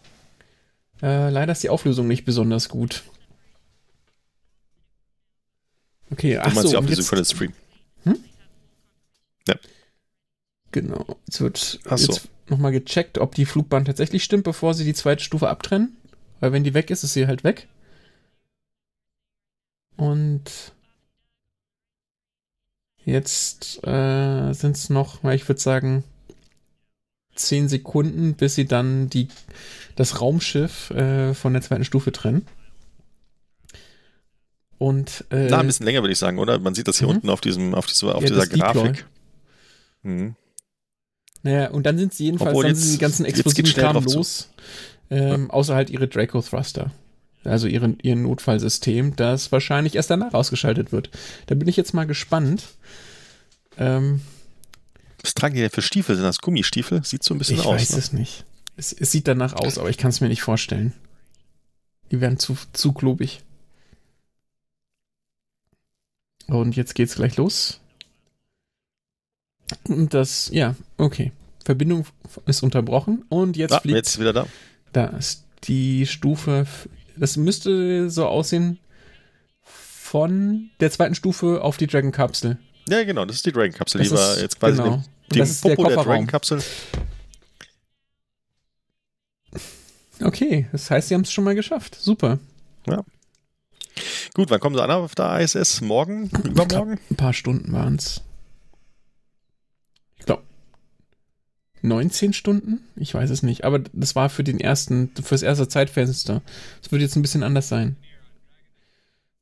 Äh, leider ist die Auflösung nicht besonders gut. Okay, ach so. Auflösung jetzt, von Stream. Hm? Ja. Genau. Jetzt wird ach so. jetzt nochmal gecheckt, ob die Flugbahn tatsächlich stimmt, bevor sie die zweite Stufe abtrennen. Weil wenn die weg ist, ist sie halt weg. Und Jetzt äh, sind es noch, ich würde sagen, zehn Sekunden, bis sie dann die, das Raumschiff äh, von der zweiten Stufe trennen. Und, äh, Na, ein bisschen länger würde ich sagen, oder? Man sieht das hier mhm. unten auf diesem, auf, diese, auf ja, dieser Grafik. Mhm. Naja, und dann sind sie jedenfalls, Obwohl, dann jetzt, sind die ganzen explosiven Kram los. Ähm, ja. Außer halt ihre Draco Thruster also ihren, ihr Notfallsystem, das wahrscheinlich erst danach ausgeschaltet wird. Da bin ich jetzt mal gespannt. Ähm, Was tragen die denn für Stiefel? Sind das Gummistiefel? Sieht so ein bisschen ich aus. Ich weiß ne? es nicht. Es, es, sieht danach aus, aber ich kann es mir nicht vorstellen. Die werden zu, zu klobig. Und jetzt geht's gleich los. Und das, ja, okay. Verbindung ist unterbrochen und jetzt ah, fliegt. Jetzt wieder da. Da ist die Stufe das müsste so aussehen von der zweiten Stufe auf die Dragon-Kapsel. Ja, genau, das ist die Dragon-Kapsel. Die war jetzt quasi genau. dem, dem Popo der, der Dragon-Kapsel. Okay, das heißt, sie haben es schon mal geschafft. Super. Ja. Gut, wann kommen sie an auf der ISS? Morgen? Übermorgen? Ein paar Stunden waren es. 19 Stunden? Ich weiß es nicht. Aber das war für den ersten, fürs erste Zeitfenster. Das wird jetzt ein bisschen anders sein.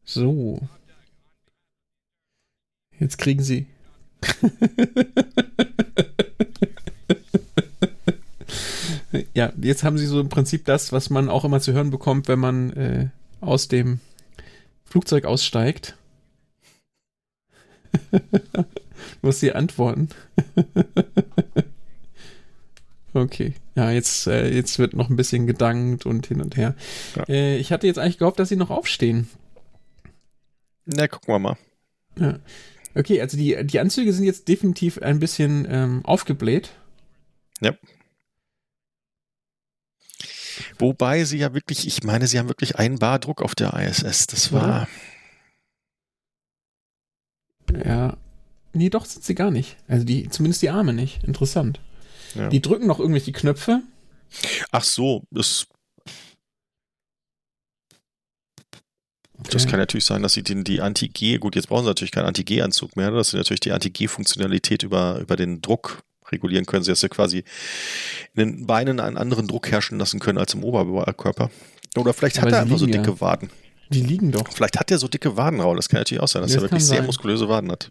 So. Jetzt kriegen sie. ja, jetzt haben sie so im Prinzip das, was man auch immer zu hören bekommt, wenn man äh, aus dem Flugzeug aussteigt. Muss sie antworten. Okay. Ja, jetzt, äh, jetzt wird noch ein bisschen gedankt und hin und her. Ja. Äh, ich hatte jetzt eigentlich gehofft, dass sie noch aufstehen. Na, gucken wir mal. Ja. Okay, also die, die Anzüge sind jetzt definitiv ein bisschen ähm, aufgebläht. Ja. Wobei sie ja wirklich, ich meine, sie haben wirklich einen Bar Druck auf der ISS. Das war. Ja. Nee, doch sind sie gar nicht. Also die, zumindest die Arme nicht. Interessant. Ja. Die drücken noch irgendwelche Knöpfe. Ach so, das. Okay. Das kann natürlich sein, dass sie den, die Anti-G, gut, jetzt brauchen sie natürlich keinen Anti-G-Anzug mehr, dass sie natürlich die Anti-G-Funktionalität über, über den Druck regulieren können, sie dass sie quasi in den Beinen einen anderen Druck herrschen lassen können als im Oberkörper. Oder vielleicht Aber hat er einfach so dicke ja. Waden. Die liegen doch. Vielleicht hat er so dicke Waden, Raul. Das kann natürlich auch sein, dass das er wirklich sehr muskulöse Waden hat.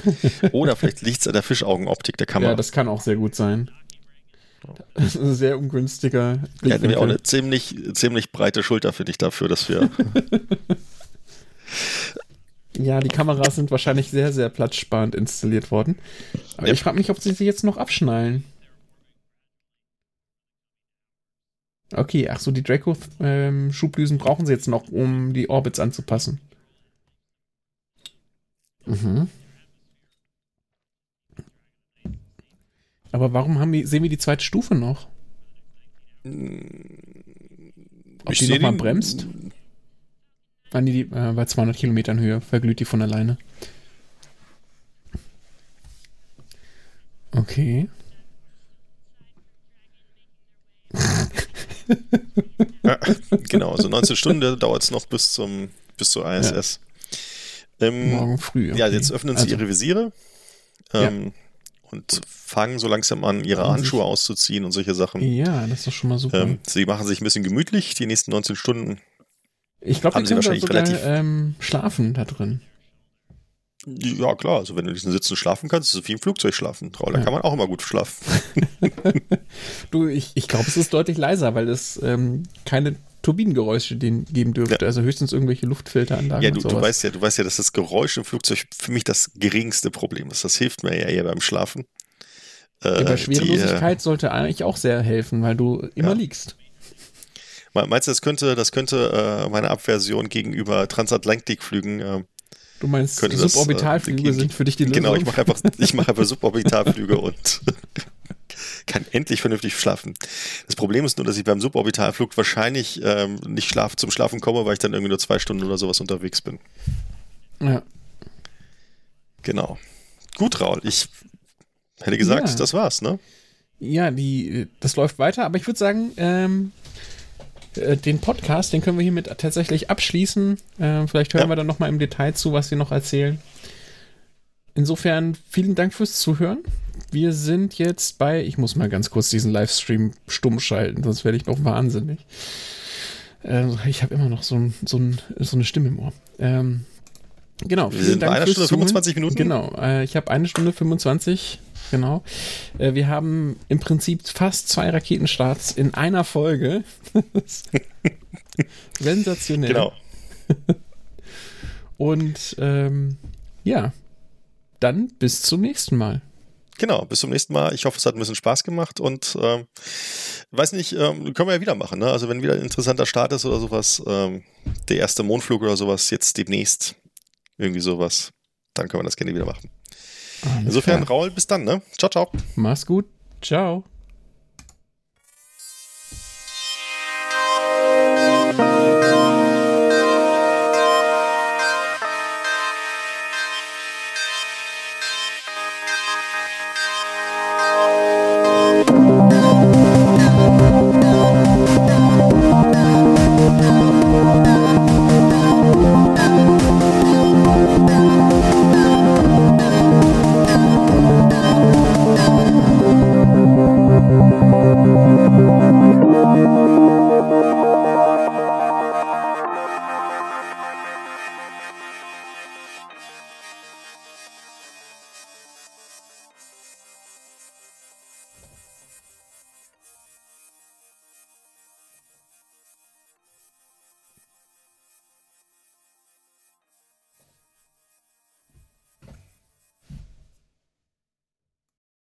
Oder vielleicht liegt es an der Fischaugenoptik der Kamera. Ja, das kann auch sehr gut sein. Das ist ein sehr ungünstiger Blick. Ja, wir auch eine ziemlich, ziemlich breite Schulter, finde ich, dafür, dass wir. ja, die Kameras sind wahrscheinlich sehr, sehr platzsparend installiert worden. Aber ja. ich frage mich, ob sie sie jetzt noch abschnallen. Okay, ach so, die Draco-Schubdüsen ähm, brauchen sie jetzt noch, um die Orbits anzupassen. Mhm. Aber warum haben wir, sehen wir die zweite Stufe noch? Ob ich die nochmal bremst? Wann die, äh, bei 200 Kilometern Höhe verglüht die von alleine. Okay. ja, genau, so 19 Stunden dauert es noch bis zum bis zur ISS. Ja. Ähm, Morgen früh. Okay. Ja, jetzt öffnen sie also. ihre Visiere. Ähm, ja. Und fangen so langsam an, ihre Handschuhe auszuziehen und solche Sachen. Ja, das ist doch schon mal super. Ähm, sie machen sich ein bisschen gemütlich, die nächsten 19 Stunden. Ich glaube, sie können wahrscheinlich sogar, relativ ähm, schlafen da drin. Ja, klar. Also, wenn du diesen Sitzen schlafen kannst, ist es wie im Flugzeug schlafen. Da ja. kann man auch immer gut schlafen. du, ich, ich glaube, es ist deutlich leiser, weil es ähm, keine Turbinengeräusche geben dürfte. Ja. Also höchstens irgendwelche Luftfilteranlagen. Ja, du, du, weißt ja, du weißt ja, dass das Geräusch im Flugzeug für mich das geringste Problem ist. Das hilft mir ja eher beim Schlafen. Äh, ja, bei Schwerelosigkeit die, äh, sollte eigentlich auch sehr helfen, weil du immer ja. liegst. Meinst du, das könnte, das könnte äh, meine Abversion gegenüber Transatlantikflügen äh, Du meinst, Suborbitalflüge äh, sind für dich die Lösung? Genau, ich mache einfach, ich mache einfach Suborbitalflüge und kann endlich vernünftig schlafen. Das Problem ist nur, dass ich beim Suborbitalflug wahrscheinlich ähm, nicht schlaf, zum Schlafen komme, weil ich dann irgendwie nur zwei Stunden oder sowas unterwegs bin. Ja. Genau. Gut, Raul. Ich hätte gesagt, ja. das war's, ne? Ja, die, das läuft weiter, aber ich würde sagen, ähm, äh, den Podcast, den können wir hiermit tatsächlich abschließen. Äh, vielleicht hören ja. wir dann nochmal im Detail zu, was sie noch erzählen. Insofern vielen Dank fürs Zuhören. Wir sind jetzt bei, ich muss mal ganz kurz diesen Livestream stumm schalten, sonst werde ich noch wahnsinnig. Äh, ich habe immer noch so, ein, so, ein, so, eine Stimme im Ohr. Ähm, genau. Wir sind Dank bei einer Stunde Zuhören. 25 Minuten. Genau. Äh, ich habe eine Stunde 25 genau. Äh, wir haben im Prinzip fast zwei Raketenstarts in einer Folge. Sensationell. Genau. Und ähm, ja, dann bis zum nächsten Mal. Genau, bis zum nächsten Mal. Ich hoffe, es hat ein bisschen Spaß gemacht und ähm, weiß nicht, ähm, können wir ja wieder machen. Ne? Also wenn wieder ein interessanter Start ist oder sowas, ähm, der erste Mondflug oder sowas, jetzt demnächst irgendwie sowas, dann können wir das gerne wieder machen. Alles Insofern, klar. Raul, bis dann, ne? Ciao, ciao. Mach's gut. Ciao.